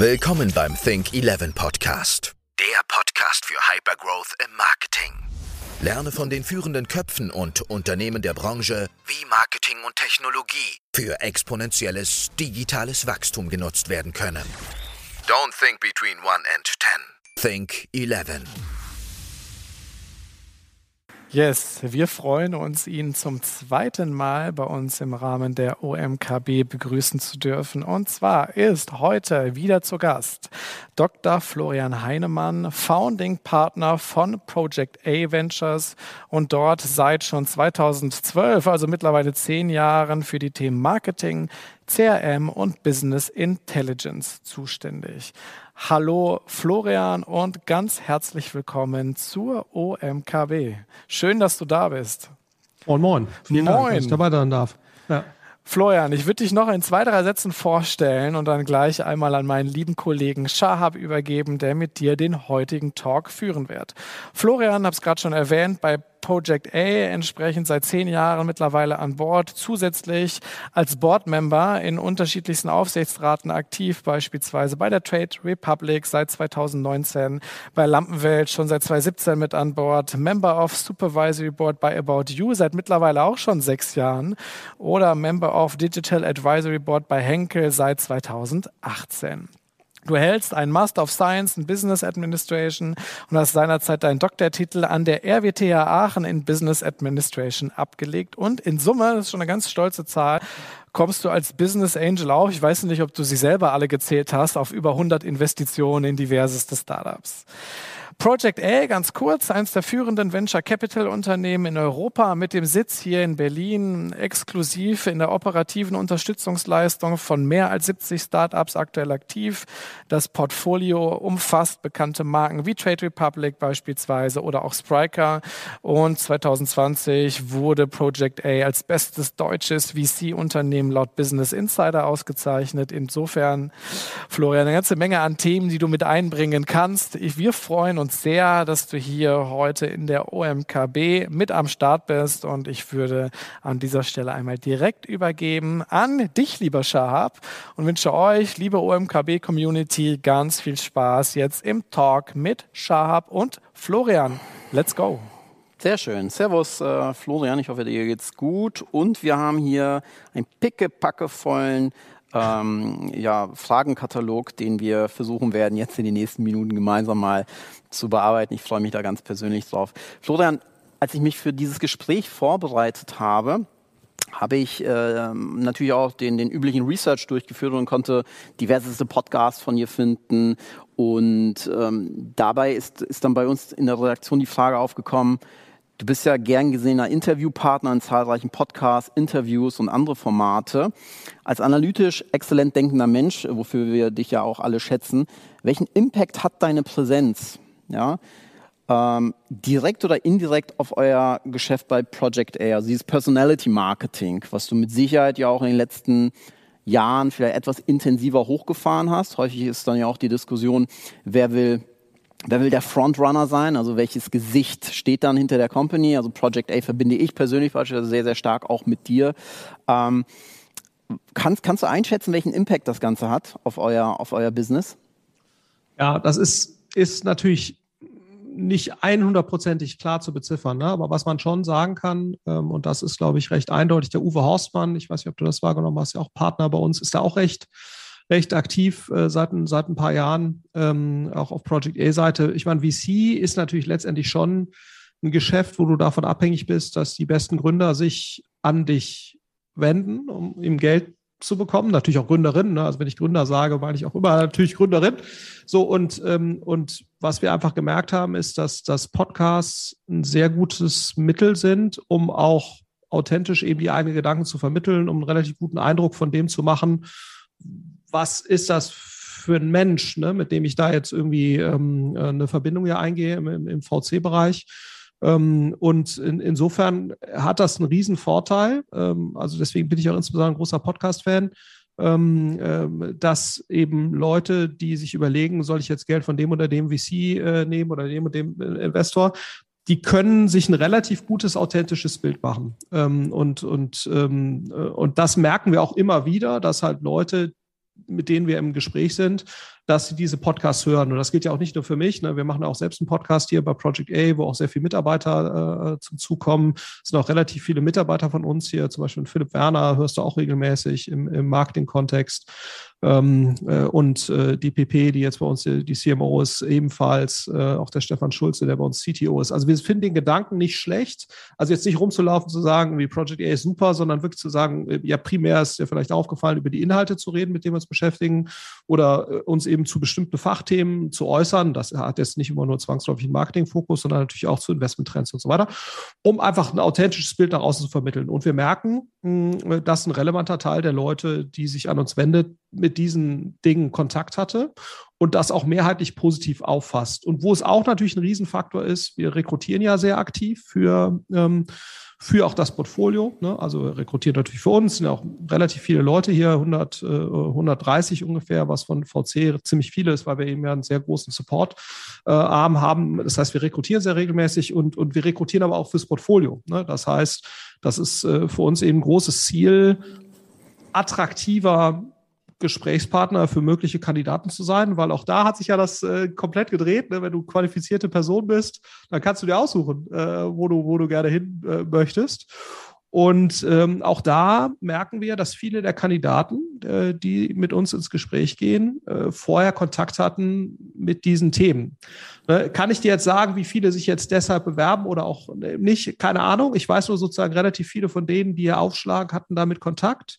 Willkommen beim Think 11 Podcast. Der Podcast für Hypergrowth im Marketing. Lerne von den führenden Köpfen und Unternehmen der Branche, wie Marketing und Technologie für exponentielles digitales Wachstum genutzt werden können. Don't think between 1 and 10. Think 11. Yes, wir freuen uns, ihn zum zweiten Mal bei uns im Rahmen der OMKB begrüßen zu dürfen. Und zwar ist heute wieder zu Gast Dr. Florian Heinemann, Founding Partner von Project A Ventures und dort seit schon 2012, also mittlerweile zehn Jahren, für die Themen Marketing, CRM und Business Intelligence zuständig. Hallo Florian und ganz herzlich willkommen zur OMKB. Schön, dass du da bist. Moin, moin. Vielen moin. Dank, dass ich dabei sein darf. Ja. Florian, ich würde dich noch in zwei, drei Sätzen vorstellen und dann gleich einmal an meinen lieben Kollegen Shahab übergeben, der mit dir den heutigen Talk führen wird. Florian, habe es gerade schon erwähnt, bei Project A, entsprechend seit zehn Jahren mittlerweile an Bord, zusätzlich als Boardmember in unterschiedlichsten Aufsichtsraten aktiv, beispielsweise bei der Trade Republic seit 2019, bei Lampenwelt schon seit 2017 mit an Bord, Member of Supervisory Board bei About You seit mittlerweile auch schon sechs Jahren oder Member of Digital Advisory Board bei Henkel seit 2018. Du hältst einen Master of Science in Business Administration und hast seinerzeit deinen Doktortitel an der RWTH Aachen in Business Administration abgelegt. Und in Summe, das ist schon eine ganz stolze Zahl, kommst du als Business Angel auch, ich weiß nicht, ob du sie selber alle gezählt hast, auf über 100 Investitionen in diverseste Startups. Project A, ganz kurz, eines der führenden Venture Capital Unternehmen in Europa mit dem Sitz hier in Berlin, exklusiv in der operativen Unterstützungsleistung von mehr als 70 Startups aktuell aktiv. Das Portfolio umfasst bekannte Marken wie Trade Republic beispielsweise oder auch Spriker. Und 2020 wurde Project A als bestes deutsches VC-Unternehmen laut Business Insider ausgezeichnet. Insofern, Florian, eine ganze Menge an Themen, die du mit einbringen kannst. Wir freuen uns uns sehr, dass du hier heute in der OMKB mit am Start bist und ich würde an dieser Stelle einmal direkt übergeben an dich, lieber Shahab und wünsche euch, liebe OMKB-Community, ganz viel Spaß jetzt im Talk mit Shahab und Florian. Let's go! Sehr schön. Servus, äh, Florian. Ich hoffe, dir geht's gut. Und wir haben hier einen pickepackevollen ähm, ja, Fragenkatalog, den wir versuchen werden, jetzt in den nächsten Minuten gemeinsam mal zu bearbeiten. Ich freue mich da ganz persönlich drauf. Florian, als ich mich für dieses Gespräch vorbereitet habe, habe ich äh, natürlich auch den, den üblichen Research durchgeführt und konnte diverseste Podcasts von dir finden. Und ähm, dabei ist, ist dann bei uns in der Redaktion die Frage aufgekommen, Du bist ja gern gesehener Interviewpartner in zahlreichen Podcasts, Interviews und andere Formate. Als analytisch exzellent denkender Mensch, wofür wir dich ja auch alle schätzen, welchen Impact hat deine Präsenz? Ja, ähm, direkt oder indirekt auf euer Geschäft bei Project A, also dieses Personality Marketing, was du mit Sicherheit ja auch in den letzten Jahren vielleicht etwas intensiver hochgefahren hast. Häufig ist dann ja auch die Diskussion, wer will Wer will der Frontrunner sein? Also welches Gesicht steht dann hinter der Company? Also Project A verbinde ich persönlich beispielsweise sehr, sehr stark auch mit dir. Ähm, kannst, kannst du einschätzen, welchen Impact das Ganze hat auf euer, auf euer Business? Ja, das ist, ist natürlich nicht 100%ig klar zu beziffern, ne? aber was man schon sagen kann, ähm, und das ist, glaube ich, recht eindeutig, der Uwe Horstmann, ich weiß nicht, ob du das wahrgenommen hast, ja auch Partner bei uns, ist da auch recht recht aktiv äh, seit, seit ein paar Jahren, ähm, auch auf Project A-Seite. Ich meine, VC ist natürlich letztendlich schon ein Geschäft, wo du davon abhängig bist, dass die besten Gründer sich an dich wenden, um ihm Geld zu bekommen. Natürlich auch Gründerinnen. Ne? Also wenn ich Gründer sage, meine ich auch immer natürlich Gründerin. So und ähm, und was wir einfach gemerkt haben, ist, dass dass Podcasts ein sehr gutes Mittel sind, um auch authentisch eben die eigenen Gedanken zu vermitteln, um einen relativ guten Eindruck von dem zu machen, was ist das für ein Mensch, ne, mit dem ich da jetzt irgendwie ähm, äh, eine Verbindung ja eingehe im, im VC-Bereich. Ähm, und in, insofern hat das einen riesen Vorteil. Ähm, also deswegen bin ich auch insbesondere ein großer Podcast-Fan, ähm, äh, dass eben Leute, die sich überlegen, soll ich jetzt Geld von dem oder dem VC äh, nehmen oder dem und dem äh, Investor, die können sich ein relativ gutes, authentisches Bild machen. Ähm, und, und, ähm, äh, und das merken wir auch immer wieder, dass halt Leute, mit denen wir im Gespräch sind, dass sie diese Podcasts hören. Und das gilt ja auch nicht nur für mich. Ne? Wir machen auch selbst einen Podcast hier bei Project A, wo auch sehr viele Mitarbeiter äh, zum Zug kommen. Es sind auch relativ viele Mitarbeiter von uns hier, zum Beispiel Philipp Werner, hörst du auch regelmäßig im, im Marketing-Kontext. Ähm, äh, und äh, die PP, die jetzt bei uns die, die CMO ist, ebenfalls, äh, auch der Stefan Schulze, der bei uns CTO ist. Also wir finden den Gedanken nicht schlecht. Also jetzt nicht rumzulaufen zu sagen, wie Project A ist super, sondern wirklich zu sagen, äh, ja, primär ist dir vielleicht aufgefallen, über die Inhalte zu reden, mit denen wir uns beschäftigen oder äh, uns eben zu bestimmten Fachthemen zu äußern. Das hat jetzt nicht immer nur zwangsläufig einen Marketingfokus, sondern natürlich auch zu Investmenttrends und so weiter, um einfach ein authentisches Bild nach außen zu vermitteln. Und wir merken, dass ein relevanter Teil der Leute, die sich an uns wendet, mit diesen Dingen Kontakt hatte und das auch mehrheitlich positiv auffasst. Und wo es auch natürlich ein Riesenfaktor ist, wir rekrutieren ja sehr aktiv für, ähm, für auch das Portfolio. Ne? Also rekrutieren natürlich für uns, sind ja auch relativ viele Leute hier, 100, äh, 130 ungefähr, was von VC ziemlich viele ist, weil wir eben ja einen sehr großen Support-Arm äh, haben. Das heißt, wir rekrutieren sehr regelmäßig und, und wir rekrutieren aber auch fürs Portfolio. Ne? Das heißt, das ist äh, für uns eben ein großes Ziel, attraktiver Gesprächspartner für mögliche Kandidaten zu sein, weil auch da hat sich ja das äh, komplett gedreht. Ne? Wenn du qualifizierte Person bist, dann kannst du dir aussuchen, äh, wo, du, wo du gerne hin äh, möchtest. Und ähm, auch da merken wir, dass viele der Kandidaten, äh, die mit uns ins Gespräch gehen, äh, vorher Kontakt hatten mit diesen Themen. Ne? Kann ich dir jetzt sagen, wie viele sich jetzt deshalb bewerben oder auch äh, nicht? Keine Ahnung. Ich weiß nur sozusagen relativ viele von denen, die hier aufschlagen, hatten damit Kontakt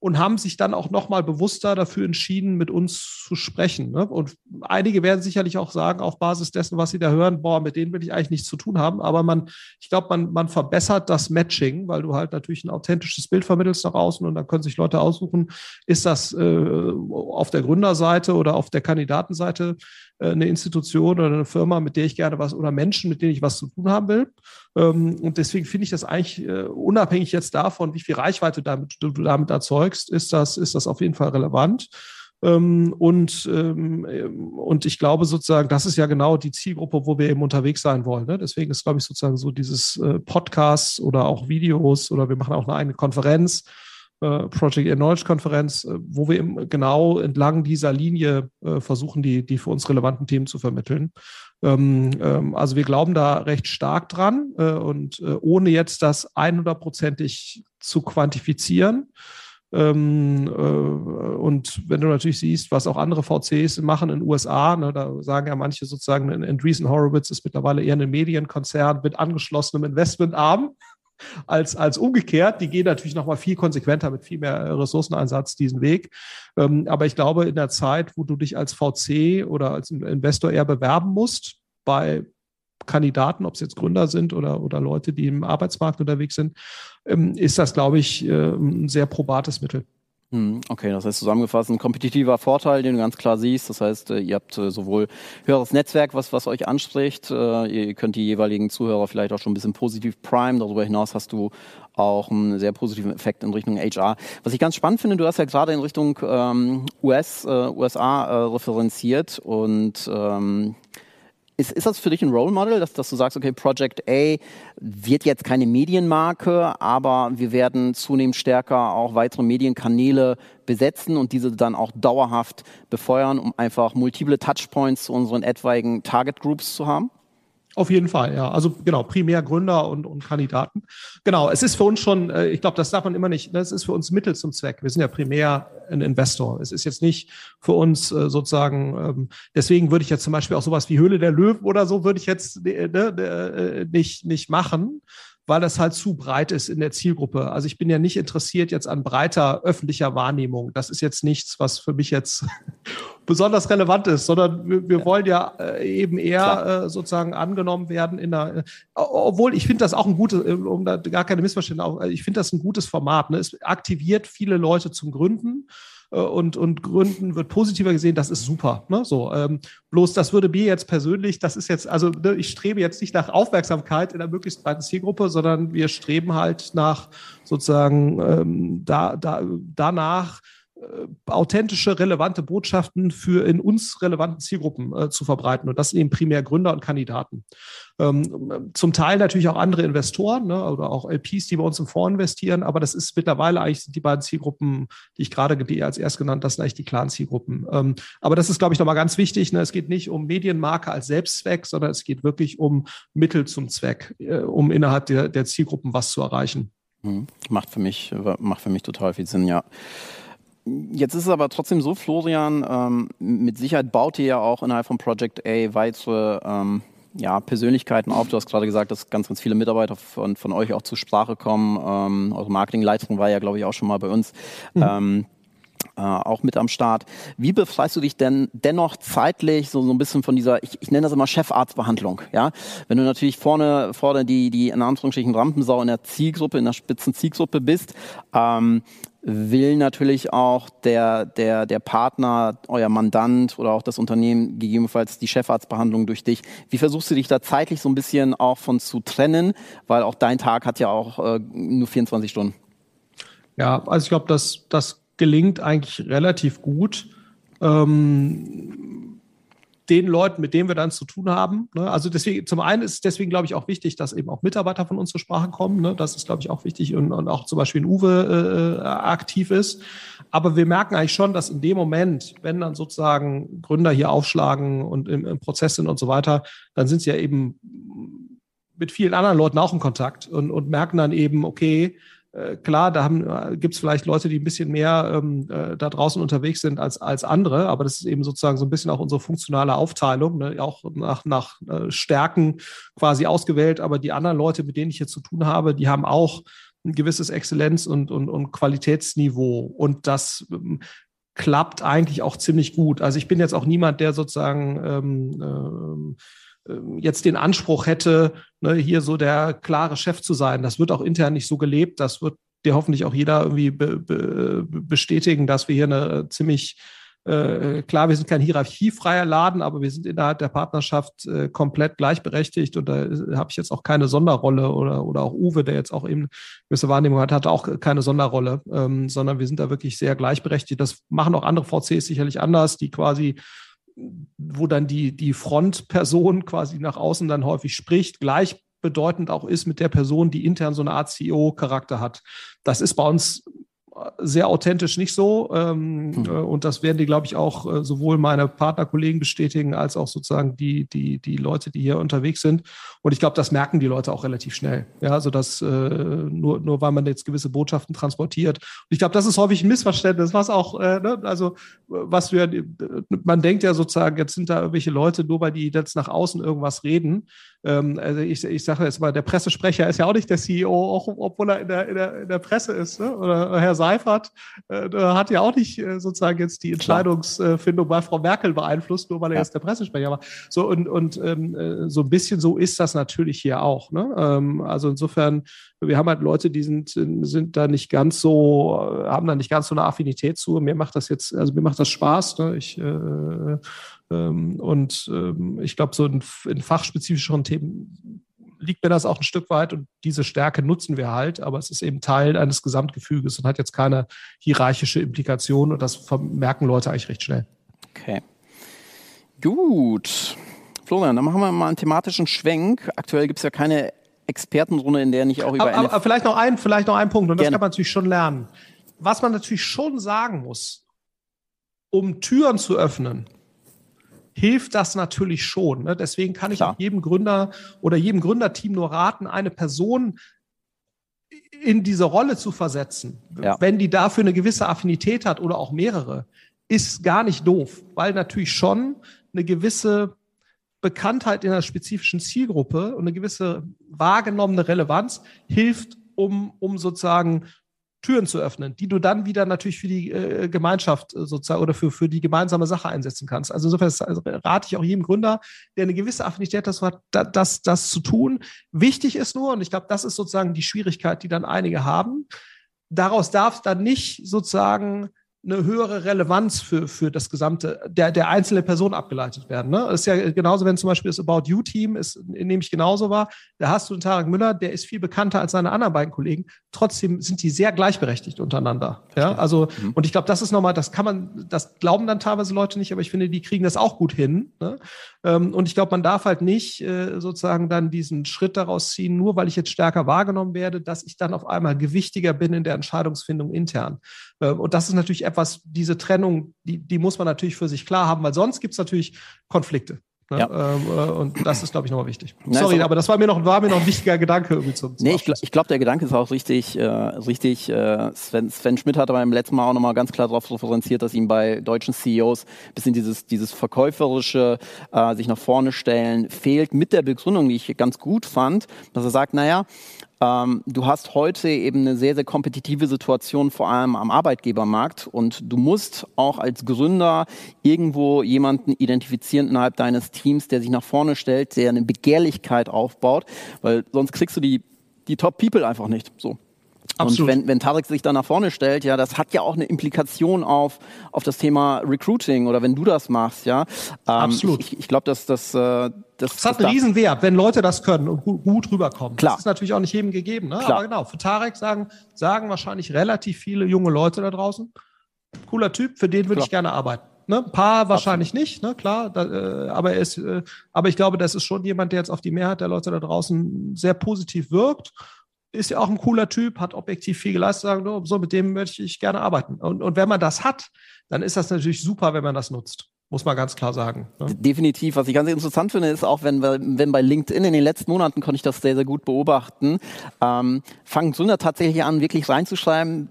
und haben sich dann auch nochmal bewusster dafür entschieden, mit uns zu sprechen. Ne? Und einige werden sicherlich auch sagen, auf Basis dessen, was sie da hören, boah, mit denen will ich eigentlich nichts zu tun haben. Aber man, ich glaube, man, man verbessert das Matching, weil du halt natürlich ein authentisches Bild vermittelst nach außen und dann können sich Leute aussuchen, ist das äh, auf der Gründerseite oder auf der Kandidatenseite eine Institution oder eine Firma, mit der ich gerne was oder Menschen, mit denen ich was zu tun haben will. Ähm, und deswegen finde ich das eigentlich äh, unabhängig jetzt davon, wie viel Reichweite damit, du damit erzeugst, ist das, ist das auf jeden Fall relevant. Ähm, und, ähm, und ich glaube sozusagen, das ist ja genau die Zielgruppe, wo wir eben unterwegs sein wollen. Ne? Deswegen ist, glaube ich, sozusagen so dieses äh, Podcasts oder auch Videos oder wir machen auch eine eigene Konferenz, äh, Project Knowledge Konferenz, äh, wo wir genau entlang dieser Linie äh, versuchen, die, die für uns relevanten Themen zu vermitteln. Ähm, ähm, also wir glauben da recht stark dran und ohne jetzt das 100%ig zu quantifizieren. Ähm, und wenn du natürlich siehst, was auch andere VCs machen in den USA, ne, da sagen ja manche sozusagen, Andreessen Horowitz ist mittlerweile eher ein Medienkonzern mit angeschlossenem Investmentarm als, als umgekehrt. Die gehen natürlich noch mal viel konsequenter mit viel mehr Ressourceneinsatz diesen Weg. Ähm, aber ich glaube, in der Zeit, wo du dich als VC oder als Investor eher bewerben musst, bei Kandidaten, ob es jetzt Gründer sind oder, oder Leute, die im Arbeitsmarkt unterwegs sind, ähm, ist das, glaube ich, äh, ein sehr probates Mittel. Hm, okay, das heißt zusammengefasst ein kompetitiver Vorteil, den du ganz klar siehst. Das heißt, äh, ihr habt äh, sowohl höheres Netzwerk, was, was euch anspricht. Äh, ihr könnt die jeweiligen Zuhörer vielleicht auch schon ein bisschen positiv prime. Darüber hinaus hast du auch einen sehr positiven Effekt in Richtung HR. Was ich ganz spannend finde, du hast ja gerade in Richtung ähm, US, äh, USA äh, referenziert und ähm, ist, ist das für dich ein Role Model, dass, dass du sagst, okay, Project A wird jetzt keine Medienmarke, aber wir werden zunehmend stärker auch weitere Medienkanäle besetzen und diese dann auch dauerhaft befeuern, um einfach multiple Touchpoints zu unseren etwaigen Target Groups zu haben? Auf jeden Fall, ja. Also genau, primär Gründer und, und Kandidaten. Genau, es ist für uns schon, äh, ich glaube, das darf man immer nicht, das ist für uns Mittel zum Zweck. Wir sind ja primär ein Investor. Es ist jetzt nicht für uns äh, sozusagen, ähm, deswegen würde ich jetzt zum Beispiel auch sowas wie Höhle der Löwen oder so, würde ich jetzt äh, ne, nicht, nicht machen, weil das halt zu breit ist in der Zielgruppe. Also ich bin ja nicht interessiert jetzt an breiter öffentlicher Wahrnehmung. Das ist jetzt nichts, was für mich jetzt besonders relevant ist, sondern wir, wir ja. wollen ja äh, eben eher äh, sozusagen angenommen werden in der, äh, obwohl ich finde das auch ein gutes, äh, um da gar keine Missverständnisse, ich finde das ein gutes Format. Ne? Es aktiviert viele Leute zum Gründen. Äh, und, und Gründen wird positiver gesehen, das ist super. Ne? So, ähm, bloß das würde mir jetzt persönlich, das ist jetzt, also ne, ich strebe jetzt nicht nach Aufmerksamkeit in der möglichst breiten Zielgruppe, sondern wir streben halt nach sozusagen ähm, da, da, danach, äh, authentische, relevante Botschaften für in uns relevanten Zielgruppen äh, zu verbreiten. Und das sind eben primär Gründer und Kandidaten. Ähm, zum Teil natürlich auch andere Investoren ne, oder auch LPs, die bei uns im Fonds investieren. Aber das ist mittlerweile eigentlich die beiden Zielgruppen, die ich gerade als erst genannt, das sind eigentlich die klaren Zielgruppen. Ähm, aber das ist, glaube ich, nochmal ganz wichtig. Ne? Es geht nicht um Medienmarke als Selbstzweck, sondern es geht wirklich um Mittel zum Zweck, äh, um innerhalb der, der Zielgruppen was zu erreichen. Mhm. Macht für mich, macht für mich total viel Sinn, ja. Jetzt ist es aber trotzdem so, Florian, ähm, mit Sicherheit baut ihr ja auch innerhalb von Project A weitere ähm, ja, Persönlichkeiten auf. Du hast gerade gesagt, dass ganz, ganz viele Mitarbeiter von, von euch auch zur Sprache kommen. Ähm, eure Marketingleitung war ja, glaube ich, auch schon mal bei uns. Mhm. Ähm, äh, auch mit am Start. Wie befreist du dich denn dennoch zeitlich so, so ein bisschen von dieser, ich, ich nenne das immer Chefarztbehandlung, ja? Wenn du natürlich vorne, vorne die, die in Anführungsstrichen Rampensau in der Zielgruppe, in der spitzen Zielgruppe bist, ähm, will natürlich auch der, der, der Partner, euer Mandant oder auch das Unternehmen gegebenenfalls die Chefarztbehandlung durch dich. Wie versuchst du dich da zeitlich so ein bisschen auch von zu trennen? Weil auch dein Tag hat ja auch äh, nur 24 Stunden. Ja, also ich glaube, dass das gelingt eigentlich relativ gut. Ähm, den Leuten, mit denen wir dann zu tun haben. Ne? Also deswegen, zum einen ist es deswegen, glaube ich, auch wichtig, dass eben auch Mitarbeiter von uns zur Sprache kommen. Ne? Das ist, glaube ich, auch wichtig und, und auch zum Beispiel in Uwe äh, aktiv ist. Aber wir merken eigentlich schon, dass in dem Moment, wenn dann sozusagen Gründer hier aufschlagen und im, im Prozess sind und so weiter, dann sind sie ja eben mit vielen anderen Leuten auch in Kontakt und, und merken dann eben, okay, äh, klar, da äh, gibt es vielleicht Leute, die ein bisschen mehr ähm, äh, da draußen unterwegs sind als, als andere, aber das ist eben sozusagen so ein bisschen auch unsere funktionale Aufteilung, ne? auch nach, nach äh, Stärken quasi ausgewählt. Aber die anderen Leute, mit denen ich hier zu tun habe, die haben auch ein gewisses Exzellenz- und, und, und Qualitätsniveau. Und das ähm, klappt eigentlich auch ziemlich gut. Also ich bin jetzt auch niemand, der sozusagen ähm, ähm, jetzt den Anspruch hätte, ne, hier so der klare Chef zu sein. Das wird auch intern nicht so gelebt. Das wird dir hoffentlich auch jeder irgendwie be, be, bestätigen, dass wir hier eine ziemlich äh, klar, wir sind kein hierarchiefreier Laden, aber wir sind innerhalb der Partnerschaft äh, komplett gleichberechtigt und da habe ich jetzt auch keine Sonderrolle oder, oder auch Uwe, der jetzt auch eben gewisse Wahrnehmung hat, hat auch keine Sonderrolle, ähm, sondern wir sind da wirklich sehr gleichberechtigt. Das machen auch andere VCs sicherlich anders, die quasi wo dann die, die Frontperson quasi nach außen dann häufig spricht, gleichbedeutend auch ist mit der Person, die intern so eine Art CEO-Charakter hat. Das ist bei uns sehr authentisch nicht so. Ähm, hm. Äh, und das werden die, glaube ich, auch äh, sowohl meine Partnerkollegen bestätigen, als auch sozusagen die, die, die Leute, die hier unterwegs sind. Und ich glaube, das merken die Leute auch relativ schnell. Ja, also dass äh, nur, nur weil man jetzt gewisse Botschaften transportiert. Und ich glaube, das ist häufig ein Missverständnis, was auch, äh, ne, also was wir, man denkt ja sozusagen, jetzt sind da irgendwelche Leute, nur weil die jetzt nach außen irgendwas reden. Ähm, also ich, ich sage jetzt mal, der Pressesprecher ist ja auch nicht der CEO, auch obwohl er in der, in der, in der Presse ist. Ne? Oder Herr Seifert äh, hat ja auch nicht äh, sozusagen jetzt die Entscheidungsfindung bei Frau Merkel beeinflusst, nur weil er ja. jetzt der Pressesprecher war. So und, und ähm, äh, so ein bisschen so ist das natürlich hier auch. Ne? Ähm, also insofern, wir haben halt Leute, die sind, sind da nicht ganz so, haben da nicht ganz so eine Affinität zu. Mir macht das jetzt, also mir macht das Spaß. Ne? Ich äh, und ähm, ich glaube, so in, in fachspezifischeren Themen liegt mir das auch ein Stück weit und diese Stärke nutzen wir halt, aber es ist eben Teil eines Gesamtgefüges und hat jetzt keine hierarchische Implikation und das merken Leute eigentlich recht schnell. Okay. Gut. Florian, dann machen wir mal einen thematischen Schwenk. Aktuell gibt es ja keine Expertenrunde, in der nicht auch über. Aber, aber vielleicht noch ein, vielleicht noch ein Punkt und das Gerne. kann man natürlich schon lernen. Was man natürlich schon sagen muss, um Türen zu öffnen, hilft das natürlich schon. Ne? Deswegen kann ich Klar. auch jedem Gründer oder jedem Gründerteam nur raten, eine Person in diese Rolle zu versetzen, ja. wenn die dafür eine gewisse Affinität hat oder auch mehrere, ist gar nicht doof, weil natürlich schon eine gewisse Bekanntheit in einer spezifischen Zielgruppe und eine gewisse wahrgenommene Relevanz hilft, um, um sozusagen Türen zu öffnen, die du dann wieder natürlich für die äh, Gemeinschaft äh, sozusagen oder für, für die gemeinsame Sache einsetzen kannst. Also insofern also rate ich auch jedem Gründer, der eine gewisse Affinität dazu hat, das, das, das zu tun. Wichtig ist nur, und ich glaube, das ist sozusagen die Schwierigkeit, die dann einige haben, daraus darf dann nicht sozusagen eine höhere Relevanz für, für das gesamte, der, der einzelne Person abgeleitet werden. Ne? Das ist ja genauso, wenn zum Beispiel das About You-Team ist, nehme ich genauso war, da hast du einen Tarek Müller, der ist viel bekannter als seine anderen beiden Kollegen. Trotzdem sind die sehr gleichberechtigt untereinander. Ja, also, mhm. und ich glaube, das ist nochmal, das kann man, das glauben dann teilweise Leute nicht, aber ich finde, die kriegen das auch gut hin. Ne? Ähm, und ich glaube, man darf halt nicht äh, sozusagen dann diesen Schritt daraus ziehen, nur weil ich jetzt stärker wahrgenommen werde, dass ich dann auf einmal gewichtiger bin in der Entscheidungsfindung intern. Ähm, und das ist natürlich etwas, diese Trennung, die, die muss man natürlich für sich klar haben, weil sonst gibt es natürlich Konflikte. Ne? Ja. Ähm, äh, und das ist, glaube ich, nochmal wichtig. Nein, Sorry, aber das war mir noch, war mir noch ein wichtiger Gedanke irgendwie zum, zum Nee, ich, ich glaube, der Gedanke ist auch richtig, äh, richtig. Äh, Sven, Sven Schmidt hat aber beim letzten Mal auch nochmal ganz klar darauf referenziert, dass ihm bei deutschen CEOs ein bisschen dieses, dieses verkäuferische, äh, sich nach vorne stellen, fehlt mit der Begründung, die ich ganz gut fand, dass er sagt, naja, ähm, du hast heute eben eine sehr, sehr kompetitive Situation, vor allem am Arbeitgebermarkt. Und du musst auch als Gründer irgendwo jemanden identifizieren innerhalb deines Teams, der sich nach vorne stellt, der eine Begehrlichkeit aufbaut, weil sonst kriegst du die, die Top-People einfach nicht. So. Absolut. Und wenn, wenn Tarek sich da nach vorne stellt, ja, das hat ja auch eine Implikation auf, auf das Thema Recruiting oder wenn du das machst, ja. Ähm, Absolut. Ich, ich glaube, dass das, äh, das, das hat einen Riesenwert, wenn Leute das können und gut, gut rüberkommen. Klar. Das ist natürlich auch nicht jedem gegeben, ne? Klar. Aber genau, für Tarek sagen, sagen wahrscheinlich relativ viele junge Leute da draußen, cooler Typ, für den würde ich gerne arbeiten. Ne? Ein paar wahrscheinlich Absolut. nicht, ne? klar, da, äh, aber, er ist, äh, aber ich glaube, das ist schon jemand, der jetzt auf die Mehrheit der Leute da draußen sehr positiv wirkt ist ja auch ein cooler Typ, hat objektiv viel geleistet, sagen, so, mit dem möchte ich gerne arbeiten. Und, und wenn man das hat, dann ist das natürlich super, wenn man das nutzt. Muss man ganz klar sagen. Ne? Definitiv. Was ich ganz interessant finde, ist auch, wenn, wenn bei LinkedIn in den letzten Monaten konnte ich das sehr, sehr gut beobachten, ähm, fangen Gründer tatsächlich an, wirklich reinzuschreiben,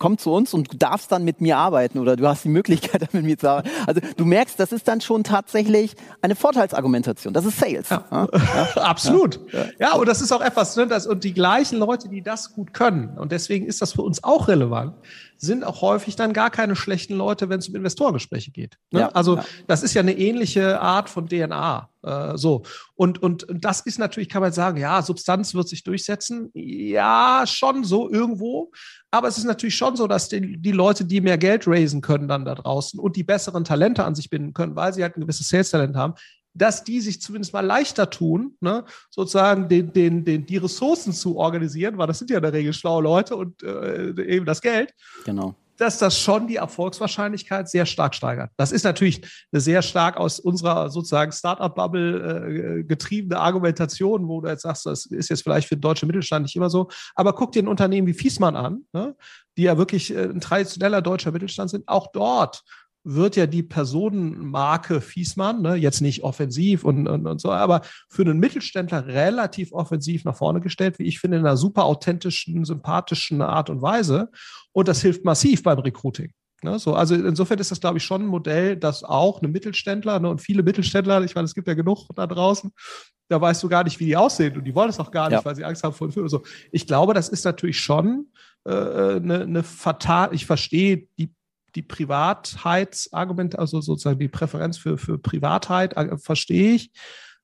komm zu uns und du darfst dann mit mir arbeiten oder du hast die Möglichkeit, mit mir zu arbeiten. Also du merkst, das ist dann schon tatsächlich eine Vorteilsargumentation. Das ist Sales. Ja. Ja? Ja. Absolut. Ja. und das ist auch etwas, ne, das, und die gleichen Leute, die das gut können, und deswegen ist das für uns auch relevant, sind auch häufig dann gar keine schlechten Leute, wenn es um Investorengespräche geht. Ne? Also das ist ja eine ähnliche Art von DNA. Äh, so. Und, und, und das ist natürlich, kann man sagen, ja, Substanz wird sich durchsetzen. Ja, schon so irgendwo. Aber es ist natürlich schon so, dass die, die Leute, die mehr Geld raisen können dann da draußen und die besseren Talente an sich binden können, weil sie halt ein gewisses Sales-Talent haben, dass die sich zumindest mal leichter tun, ne, sozusagen den, den, den, die Ressourcen zu organisieren, weil das sind ja in der Regel schlaue Leute und äh, eben das Geld. Genau. Dass das schon die Erfolgswahrscheinlichkeit sehr stark steigert. Das ist natürlich eine sehr stark aus unserer sozusagen Startup-Bubble äh, getriebene Argumentation, wo du jetzt sagst, das ist jetzt vielleicht für den deutschen Mittelstand nicht immer so. Aber guck dir ein Unternehmen wie Fiesmann an, ne, die ja wirklich äh, ein traditioneller deutscher Mittelstand sind. Auch dort wird ja die Personenmarke Fiesmann, ne, jetzt nicht offensiv und, und, und so, aber für einen Mittelständler relativ offensiv nach vorne gestellt, wie ich finde, in einer super authentischen, sympathischen Art und Weise. Und das hilft massiv beim Recruiting. Ne, so, also insofern ist das, glaube ich, schon ein Modell, das auch eine Mittelständler ne, und viele Mittelständler, ich meine, es gibt ja genug da draußen, da weißt du gar nicht, wie die aussehen und die wollen es auch gar nicht, ja. weil sie Angst haben vor dem So. Ich glaube, das ist natürlich schon äh, eine, eine fatal, ich verstehe die die Privatheitsargument, also sozusagen die Präferenz für, für Privatheit, äh, verstehe ich.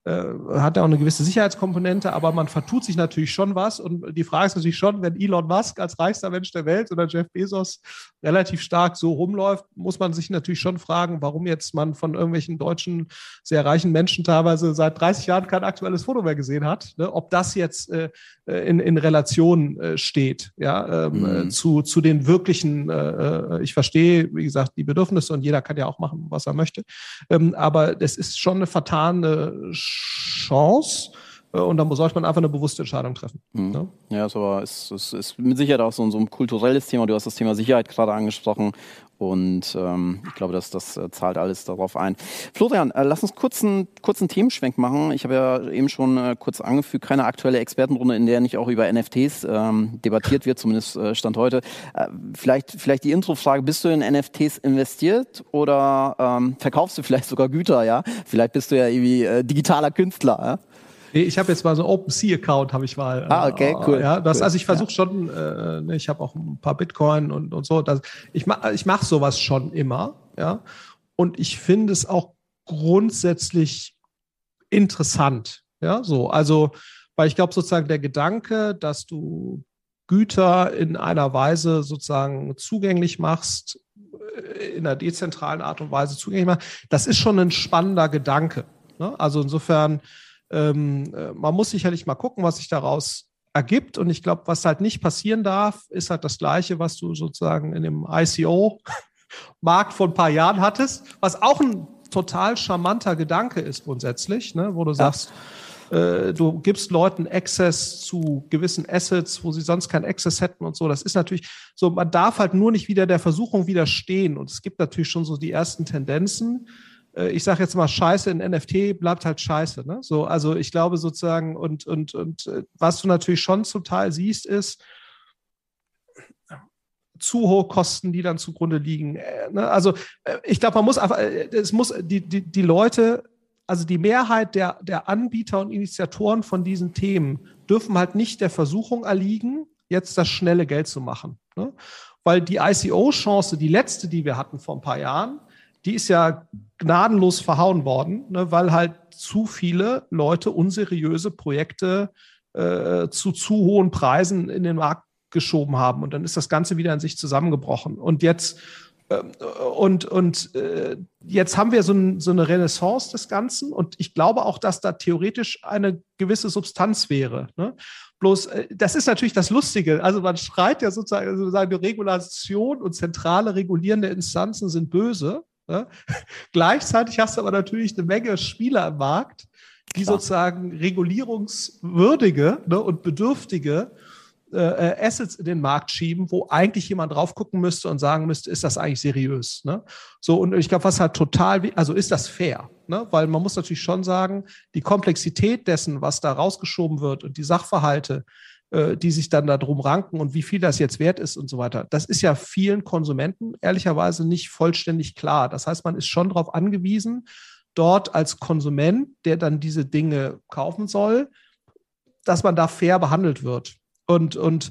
Äh, hat ja auch eine gewisse Sicherheitskomponente, aber man vertut sich natürlich schon was. Und die Frage ist natürlich schon, wenn Elon Musk als reichster Mensch der Welt oder Jeff Bezos relativ stark so rumläuft, muss man sich natürlich schon fragen, warum jetzt man von irgendwelchen deutschen, sehr reichen Menschen teilweise seit 30 Jahren kein aktuelles Foto mehr gesehen hat. Ne? Ob das jetzt äh, äh in, in Relation äh, steht, ja, ähm, mhm. zu, zu den wirklichen, äh, ich verstehe, wie gesagt, die Bedürfnisse und jeder kann ja auch machen, was er möchte. Ähm, aber das ist schon eine vertane Chance. Äh, und dann sollte man einfach eine bewusste Entscheidung treffen. Mhm. Ne? Ja, ist aber ist, ist, ist mit Sicherheit auch so, so ein kulturelles Thema. Du hast das Thema Sicherheit gerade angesprochen. Und ähm, ich glaube, dass das äh, zahlt alles darauf ein. Florian, äh, lass uns kurz einen kurzen Themenschwenk machen. Ich habe ja eben schon äh, kurz angefügt, keine aktuelle Expertenrunde, in der nicht auch über NFTs ähm, debattiert wird, zumindest äh, Stand heute. Äh, vielleicht, vielleicht die Introfrage, bist du in NFTs investiert oder ähm, verkaufst du vielleicht sogar Güter, ja? Vielleicht bist du ja irgendwie äh, digitaler Künstler, ja? Nee, ich habe jetzt mal so einen OpenSea-Account, habe ich mal. Ah, okay, äh, cool. Ja, das, cool. Also ich versuche schon, äh, ne, ich habe auch ein paar Bitcoin und, und so. Das, ich mache ich mach sowas schon immer, ja. Und ich finde es auch grundsätzlich interessant, ja, so. Also, weil ich glaube sozusagen der Gedanke, dass du Güter in einer Weise sozusagen zugänglich machst, in einer dezentralen Art und Weise zugänglich machen. Das ist schon ein spannender Gedanke. Ne? Also insofern, ähm, äh, man muss sicherlich mal gucken, was sich daraus ergibt. Und ich glaube, was halt nicht passieren darf, ist halt das Gleiche, was du sozusagen in dem ICO-Markt vor ein paar Jahren hattest, was auch ein total charmanter Gedanke ist grundsätzlich, ne? wo du ja. sagst, äh, du gibst Leuten Access zu gewissen Assets, wo sie sonst keinen Access hätten und so. Das ist natürlich so, man darf halt nur nicht wieder der Versuchung widerstehen. Und es gibt natürlich schon so die ersten Tendenzen. Äh, ich sage jetzt mal, Scheiße in NFT bleibt halt Scheiße. Ne? So, also ich glaube sozusagen, und, und, und äh, was du natürlich schon zum Teil siehst, ist, zu hohe Kosten, die dann zugrunde liegen. Ne? Also ich glaube, man muss einfach, es muss die, die, die Leute also die Mehrheit der, der Anbieter und Initiatoren von diesen Themen dürfen halt nicht der Versuchung erliegen, jetzt das schnelle Geld zu machen. Ne? Weil die ICO-Chance, die letzte, die wir hatten vor ein paar Jahren, die ist ja gnadenlos verhauen worden, ne? weil halt zu viele Leute unseriöse Projekte äh, zu zu hohen Preisen in den Markt geschoben haben. Und dann ist das Ganze wieder in sich zusammengebrochen. Und jetzt ähm, und, und äh, jetzt haben wir so, ein, so, eine Renaissance des Ganzen und ich glaube auch, dass da theoretisch eine gewisse Substanz wäre. Ne? Bloß, äh, das ist natürlich das Lustige. Also man schreit ja sozusagen, sozusagen die Regulation und zentrale regulierende Instanzen sind böse. Ne? Gleichzeitig hast du aber natürlich eine Menge Spieler im Markt, die Klar. sozusagen regulierungswürdige ne, und bedürftige äh, äh, Assets in den Markt schieben, wo eigentlich jemand drauf gucken müsste und sagen müsste, ist das eigentlich seriös? Ne? So, und ich glaube, was halt total, also ist das fair? Ne? Weil man muss natürlich schon sagen, die Komplexität dessen, was da rausgeschoben wird und die Sachverhalte, äh, die sich dann da drum ranken und wie viel das jetzt wert ist und so weiter, das ist ja vielen Konsumenten ehrlicherweise nicht vollständig klar. Das heißt, man ist schon darauf angewiesen, dort als Konsument, der dann diese Dinge kaufen soll, dass man da fair behandelt wird. Und, und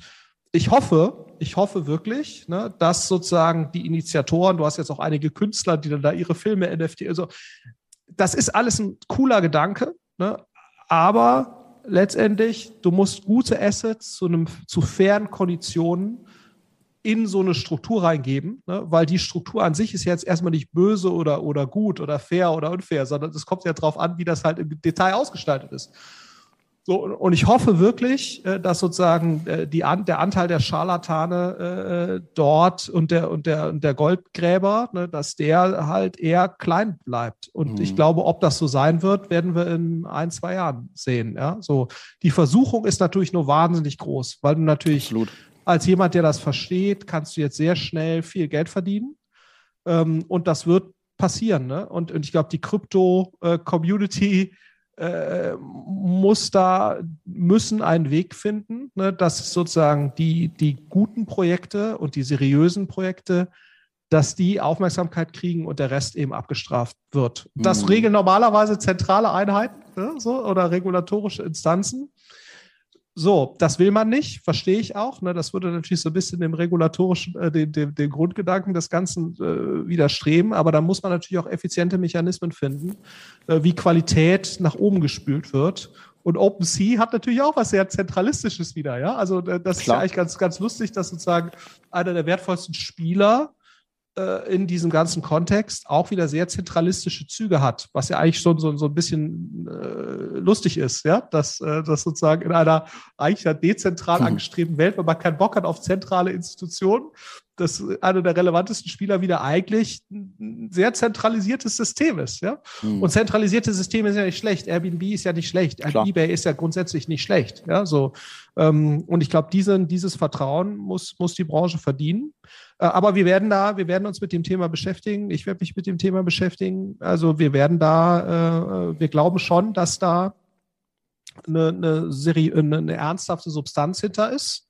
ich hoffe, ich hoffe wirklich, ne, dass sozusagen die Initiatoren, du hast jetzt auch einige Künstler, die dann da ihre Filme NFT, also das ist alles ein cooler Gedanke, ne, aber letztendlich, du musst gute Assets zu, einem, zu fairen Konditionen in so eine Struktur reingeben, ne, weil die Struktur an sich ist jetzt erstmal nicht böse oder, oder gut oder fair oder unfair, sondern es kommt ja darauf an, wie das halt im Detail ausgestaltet ist. So, und ich hoffe wirklich, äh, dass sozusagen äh, die, der Anteil der Scharlatane äh, dort und der, und der, und der Goldgräber, ne, dass der halt eher klein bleibt. Und mhm. ich glaube, ob das so sein wird, werden wir in ein, zwei Jahren sehen. Ja, so. Die Versuchung ist natürlich nur wahnsinnig groß, weil du natürlich Absolut. als jemand, der das versteht, kannst du jetzt sehr schnell viel Geld verdienen. Ähm, und das wird passieren. Ne? Und, und ich glaube, die Krypto-Community äh, muss da, müssen einen Weg finden, ne, dass sozusagen die, die guten Projekte und die seriösen Projekte, dass die Aufmerksamkeit kriegen und der Rest eben abgestraft wird. Das mhm. regeln normalerweise zentrale Einheiten ne, so, oder regulatorische Instanzen. So, das will man nicht, verstehe ich auch. Ne? Das würde natürlich so ein bisschen dem regulatorischen, äh, den, den, den Grundgedanken des Ganzen äh, widerstreben. Aber da muss man natürlich auch effiziente Mechanismen finden, äh, wie Qualität nach oben gespült wird. Und OpenSea hat natürlich auch was sehr Zentralistisches wieder, ja. Also äh, das Klar. ist ja eigentlich ganz, ganz lustig, dass sozusagen einer der wertvollsten Spieler in diesem ganzen Kontext auch wieder sehr zentralistische Züge hat, was ja eigentlich schon so, so ein bisschen äh, lustig ist, ja, dass äh, das sozusagen in einer eigentlich ja dezentral hm. angestrebten Welt, wenn man keinen Bock hat auf zentrale Institutionen, dass einer der relevantesten Spieler wieder eigentlich ein sehr zentralisiertes System ist. Ja? Mhm. Und zentralisierte Systeme sind ja nicht schlecht. Airbnb ist ja nicht schlecht. Klar. eBay ist ja grundsätzlich nicht schlecht. Ja? So, ähm, und ich glaube, diese, dieses Vertrauen muss, muss die Branche verdienen. Äh, aber wir werden da, wir werden uns mit dem Thema beschäftigen. Ich werde mich mit dem Thema beschäftigen. Also wir werden da, äh, wir glauben schon, dass da eine, eine, Serie, eine, eine ernsthafte Substanz hinter ist.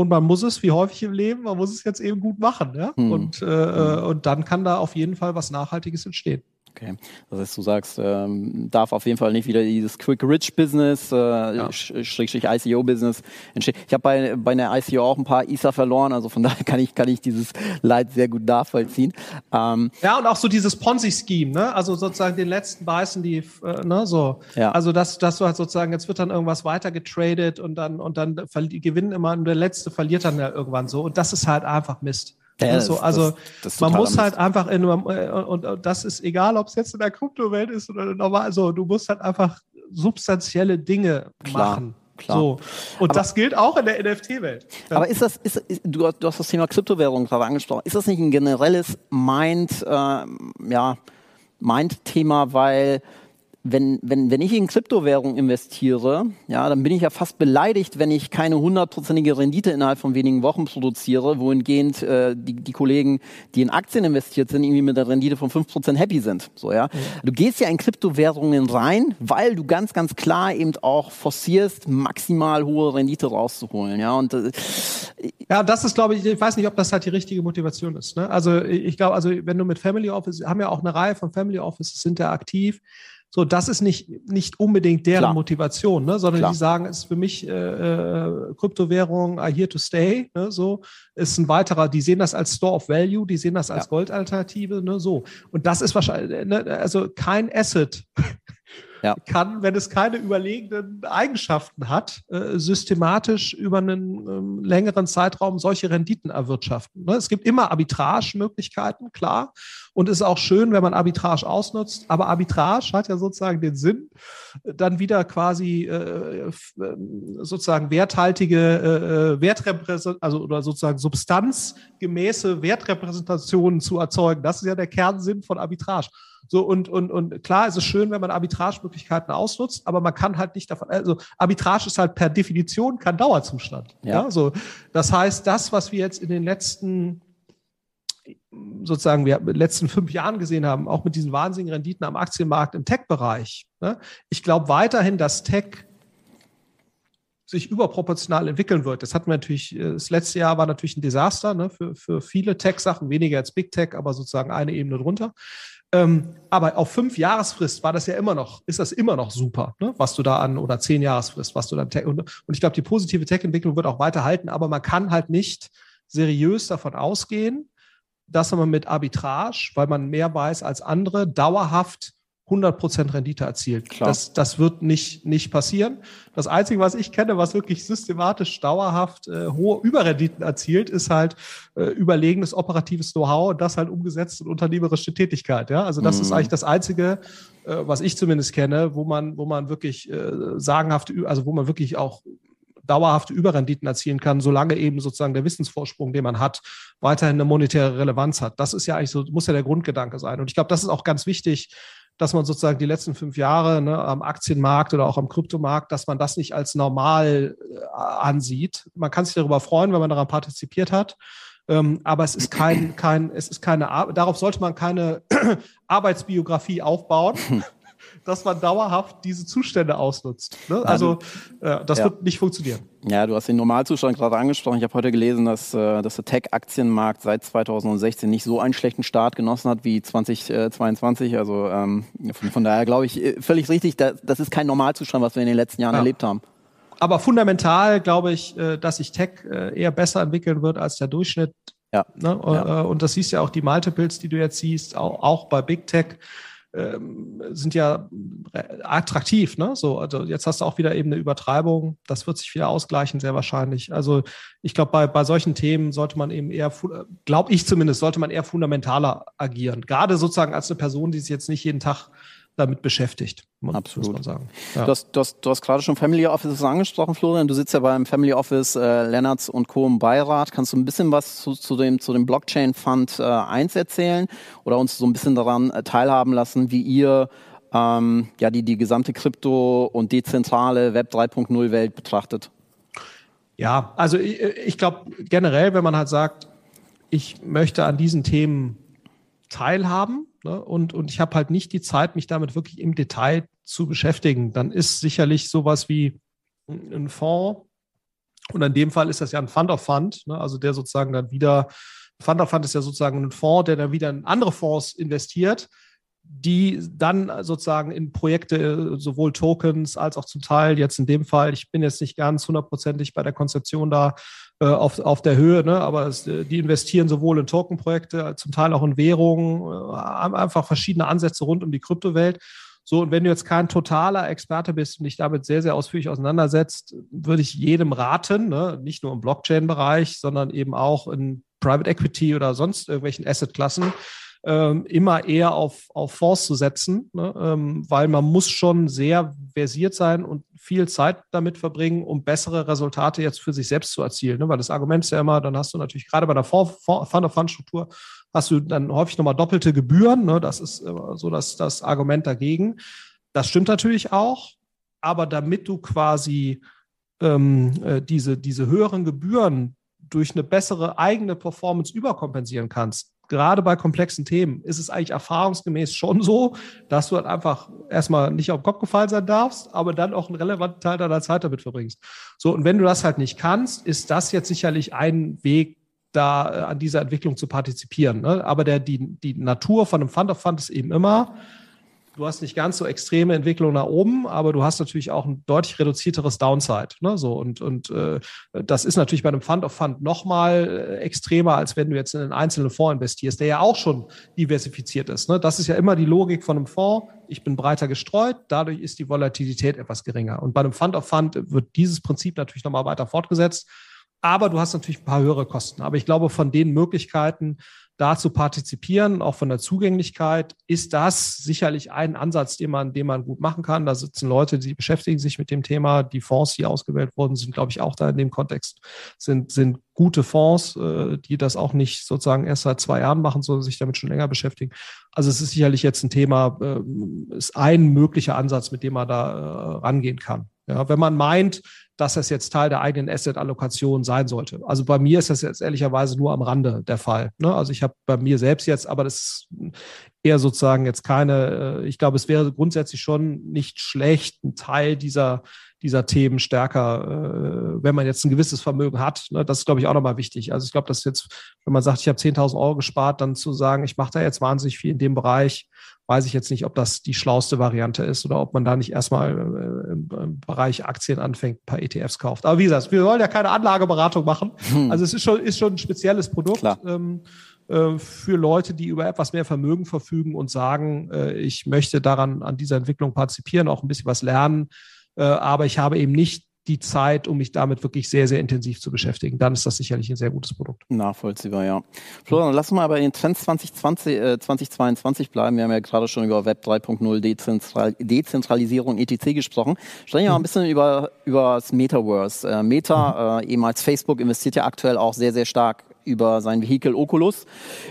Und man muss es, wie häufig im Leben, man muss es jetzt eben gut machen. Ja? Hm. Und, äh, hm. und dann kann da auf jeden Fall was Nachhaltiges entstehen. Okay, das heißt, du sagst, ähm, darf auf jeden Fall nicht wieder dieses Quick Rich Business, äh, ja. Schrägstrich ICO Business entstehen. Ich habe bei, bei einer ICO auch ein paar ISA verloren, also von daher kann ich, kann ich dieses Leid sehr gut nachvollziehen. Ähm, ja, und auch so dieses Ponzi-Scheme, ne? Also sozusagen den letzten beißen die, äh, ne, so. Ja. Also dass, dass du halt sozusagen, jetzt wird dann irgendwas weiter getradet und dann, und dann gewinnen immer und der Letzte verliert dann ja irgendwann so. Und das ist halt einfach Mist. Ja, so, also das, das man muss halt einfach in und, und das ist egal, ob es jetzt in der Kryptowelt ist oder normal. Also du musst halt einfach substanzielle Dinge Klar. machen. Klar. So. Und aber, das gilt auch in der NFT-Welt. Aber ist das, ist, ist, du, du, hast das Thema Kryptowährung gerade angesprochen. Ist das nicht ein generelles Mind, äh, ja, Mind-Thema, weil wenn, wenn, wenn ich in Kryptowährung investiere, ja, dann bin ich ja fast beleidigt, wenn ich keine hundertprozentige Rendite innerhalb von wenigen Wochen produziere, wohingehend äh, die, die Kollegen, die in Aktien investiert sind, irgendwie mit einer Rendite von fünf Prozent happy sind. So, ja. Du gehst ja in Kryptowährungen rein, weil du ganz, ganz klar eben auch forcierst, maximal hohe Rendite rauszuholen. Ja, und, äh, ja, das ist, glaube ich, ich weiß nicht, ob das halt die richtige Motivation ist. Ne? Also ich glaube, also wenn du mit Family Office, haben ja auch eine Reihe von Family Offices, sind da aktiv so, das ist nicht, nicht unbedingt deren Klar. Motivation, ne? sondern Klar. die sagen, es ist für mich äh, äh, Kryptowährung are here to stay. Ne? So ist ein weiterer, die sehen das als Store of Value, die sehen das als ja. Goldalternative, ne? so. Und das ist wahrscheinlich, ne? also kein Asset ja. kann, wenn es keine überlegenen Eigenschaften hat, äh, systematisch über einen ähm, längeren Zeitraum solche Renditen erwirtschaften. Ne? Es gibt immer Arbitrage-Möglichkeiten, klar. Und es ist auch schön, wenn man Arbitrage ausnutzt. Aber Arbitrage hat ja sozusagen den Sinn, dann wieder quasi äh, äh sozusagen werthaltige äh, äh Wertrepräsentation, also oder sozusagen substanzgemäße Wertrepräsentationen zu erzeugen. Das ist ja der Kernsinn von Arbitrage. So, und, und, und klar ist es schön, wenn man Arbitragemöglichkeiten ausnutzt, aber man kann halt nicht davon, also Arbitrage ist halt per Definition kein Dauerzustand. Ja. ja so, das heißt, das, was wir jetzt in den letzten sozusagen wir in den letzten fünf Jahren gesehen haben, auch mit diesen wahnsinnigen Renditen am Aktienmarkt im Tech-Bereich. Ne? Ich glaube weiterhin, dass Tech sich überproportional entwickeln wird. Das hatten wir natürlich, das letzte Jahr war natürlich ein Desaster ne, für, für viele Tech-Sachen, weniger als Big Tech, aber sozusagen eine Ebene drunter. Ähm, aber auf fünf Jahresfrist war das ja immer noch, ist das immer noch super, ne? was du da an, oder zehn Jahresfrist, was du dann, und, und ich glaube, die positive Tech-Entwicklung wird auch weiter halten, aber man kann halt nicht seriös davon ausgehen, dass man mit Arbitrage, weil man mehr weiß als andere, dauerhaft 100% Rendite erzielt. Klar. Das, das wird nicht, nicht passieren. Das Einzige, was ich kenne, was wirklich systematisch dauerhaft äh, hohe Überrenditen erzielt, ist halt äh, überlegenes operatives Know-how und das halt umgesetzt in unternehmerische Tätigkeit. Ja? Also das mhm. ist eigentlich das Einzige, äh, was ich zumindest kenne, wo man, wo man wirklich äh, sagenhaft, also wo man wirklich auch dauerhafte Überrenditen erzielen kann, solange eben sozusagen der Wissensvorsprung, den man hat, weiterhin eine monetäre Relevanz hat. Das ist ja eigentlich so, muss ja der Grundgedanke sein. Und ich glaube, das ist auch ganz wichtig, dass man sozusagen die letzten fünf Jahre ne, am Aktienmarkt oder auch am Kryptomarkt, dass man das nicht als normal äh, ansieht. Man kann sich darüber freuen, wenn man daran partizipiert hat. Ähm, aber es ist kein, kein, es ist keine, darauf sollte man keine Arbeitsbiografie aufbauen. dass man dauerhaft diese Zustände ausnutzt. Ne? Also äh, das ja. wird nicht funktionieren. Ja, du hast den Normalzustand gerade angesprochen. Ich habe heute gelesen, dass, äh, dass der Tech-Aktienmarkt seit 2016 nicht so einen schlechten Start genossen hat wie 2022. Also ähm, von, von, daher glaube ich äh, völlig richtig, das, das ist kein Normalzustand, was wir in den letzten Jahren ja. erlebt haben. Aber fundamental glaube ich, äh, dass sich Tech eher besser entwickeln wird als der Durchschnitt. Ja. Ne? ja. Und das siehst ja auch die Multiples, die du jetzt siehst, auch, auch bei Big Tech ähm, sind ja attraktiv. Ne? So, also jetzt hast du auch wieder eben eine Übertreibung. Das wird sich wieder ausgleichen, sehr wahrscheinlich. Also ich glaube, bei, bei solchen Themen sollte man eben eher, glaube ich zumindest, sollte man eher fundamentaler agieren. Gerade sozusagen als eine Person, die sich jetzt nicht jeden Tag damit beschäftigt, Absolut. muss man sagen. Ja. Du hast, du hast, du hast gerade schon Family Offices angesprochen, Florian. Du sitzt ja beim Family Office äh, Lennartz und Co. im Beirat. Kannst du ein bisschen was zu, zu dem, zu dem Blockchain Fund äh, 1 erzählen oder uns so ein bisschen daran äh, teilhaben lassen, wie ihr ähm, ja, die, die gesamte Krypto- und dezentrale Web 3.0 Welt betrachtet? Ja, also ich, ich glaube generell, wenn man halt sagt, ich möchte an diesen Themen teilhaben, Ne? Und, und ich habe halt nicht die Zeit, mich damit wirklich im Detail zu beschäftigen. Dann ist sicherlich sowas wie ein Fonds, und in dem Fall ist das ja ein Fund of Fund, ne? also der sozusagen dann wieder, Fund of Fund ist ja sozusagen ein Fonds, der dann wieder in andere Fonds investiert, die dann sozusagen in Projekte, sowohl Tokens als auch zum Teil jetzt in dem Fall, ich bin jetzt nicht ganz hundertprozentig bei der Konzeption da äh, auf, auf der Höhe, ne? aber es, äh, die investieren sowohl in Tokenprojekte, zum Teil auch in Währungen, äh, einfach verschiedene Ansätze rund um die Kryptowelt. So, und wenn du jetzt kein totaler Experte bist und dich damit sehr, sehr ausführlich auseinandersetzt, würde ich jedem raten, ne? nicht nur im Blockchain-Bereich, sondern eben auch in Private Equity oder sonst irgendwelchen Assetklassen ähm, immer eher auf, auf Fonds zu setzen, ne? ähm, weil man muss schon sehr versiert sein und viel Zeit damit verbringen, um bessere Resultate jetzt für sich selbst zu erzielen. Ne? Weil das Argument ist ja immer, dann hast du natürlich gerade bei der Fund-of-Fund-Struktur hast du dann häufig nochmal doppelte Gebühren. Ne? Das ist so das, das Argument dagegen. Das stimmt natürlich auch, aber damit du quasi ähm, äh, diese, diese höheren Gebühren durch eine bessere eigene Performance überkompensieren kannst, gerade bei komplexen Themen, ist es eigentlich erfahrungsgemäß schon so, dass du halt einfach erstmal nicht auf den Kopf gefallen sein darfst, aber dann auch einen relevanten Teil deiner Zeit damit verbringst. So, und wenn du das halt nicht kannst, ist das jetzt sicherlich ein Weg, da äh, an dieser Entwicklung zu partizipieren. Ne? Aber der, die, die Natur von einem Fund of Fund ist eben immer, du hast nicht ganz so extreme Entwicklungen nach oben, aber du hast natürlich auch ein deutlich reduzierteres Downside. Ne? So, und und äh, das ist natürlich bei einem Fund of Fund nochmal äh, extremer, als wenn du jetzt in einen einzelnen Fonds investierst, der ja auch schon diversifiziert ist. Ne? Das ist ja immer die Logik von einem Fonds. Ich bin breiter gestreut, dadurch ist die Volatilität etwas geringer. Und bei einem Fund of Fund wird dieses Prinzip natürlich nochmal weiter fortgesetzt. Aber du hast natürlich ein paar höhere Kosten. Aber ich glaube, von den Möglichkeiten, da zu partizipieren, auch von der Zugänglichkeit, ist das sicherlich ein Ansatz, den man, den man gut machen kann. Da sitzen Leute, die beschäftigen sich mit dem Thema. Die Fonds, die ausgewählt wurden, sind, glaube ich, auch da in dem Kontext, sind, sind gute Fonds, äh, die das auch nicht sozusagen erst seit zwei Jahren machen, sondern sich damit schon länger beschäftigen. Also es ist sicherlich jetzt ein Thema, äh, ist ein möglicher Ansatz, mit dem man da äh, rangehen kann. Ja, wenn man meint, dass das jetzt Teil der eigenen Asset-Allokation sein sollte. Also bei mir ist das jetzt ehrlicherweise nur am Rande der Fall. Ne? Also ich habe bei mir selbst jetzt, aber das ist eher sozusagen jetzt keine, äh, ich glaube, es wäre grundsätzlich schon nicht schlecht, ein Teil dieser dieser Themen stärker, äh, wenn man jetzt ein gewisses Vermögen hat. Ne? Das ist, glaube ich, auch nochmal wichtig. Also ich glaube, dass jetzt, wenn man sagt, ich habe 10.000 Euro gespart, dann zu sagen, ich mache da jetzt wahnsinnig viel in dem Bereich, weiß ich jetzt nicht, ob das die schlauste Variante ist oder ob man da nicht erstmal äh, im, im, Bereich Aktien anfängt, ein paar ETFs kauft. Aber wie gesagt, wir wollen ja keine Anlageberatung machen. Hm. Also es ist schon, ist schon ein spezielles Produkt. Ähm, äh, für Leute, die über etwas mehr Vermögen verfügen und sagen, äh, ich möchte daran an dieser Entwicklung partizipieren, auch ein bisschen was lernen, äh, aber ich habe eben nicht die Zeit, um mich damit wirklich sehr, sehr intensiv zu beschäftigen. Dann ist das sicherlich ein sehr gutes Produkt. Nachvollziehbar, ja. Florian, lass uns mal bei den Trends 2020, äh, 2022 bleiben. Wir haben ja gerade schon über Web 3.0, Dezentral Dezentralisierung, etc. gesprochen. Sprechen wir mhm. mal ein bisschen über, über das Metaverse. Äh, Meta, mhm. äh, ehemals Facebook, investiert ja aktuell auch sehr, sehr stark über sein Vehikel Oculus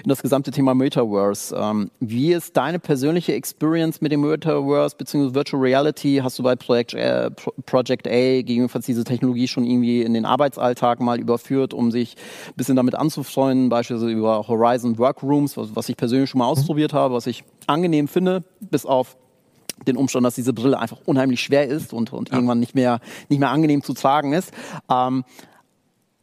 in das gesamte Thema Metaverse. Ähm, wie ist deine persönliche Experience mit dem Metaverse bzw. Virtual Reality? Hast du bei Project, äh, Project A gegebenenfalls diese Technologie schon irgendwie in den Arbeitsalltag mal überführt, um sich ein bisschen damit anzufreunden, beispielsweise über Horizon Workrooms, was, was ich persönlich schon mal mhm. ausprobiert habe, was ich angenehm finde, bis auf den Umstand, dass diese Brille einfach unheimlich schwer ist und, und ja. irgendwann nicht mehr, nicht mehr angenehm zu tragen ist. Ähm,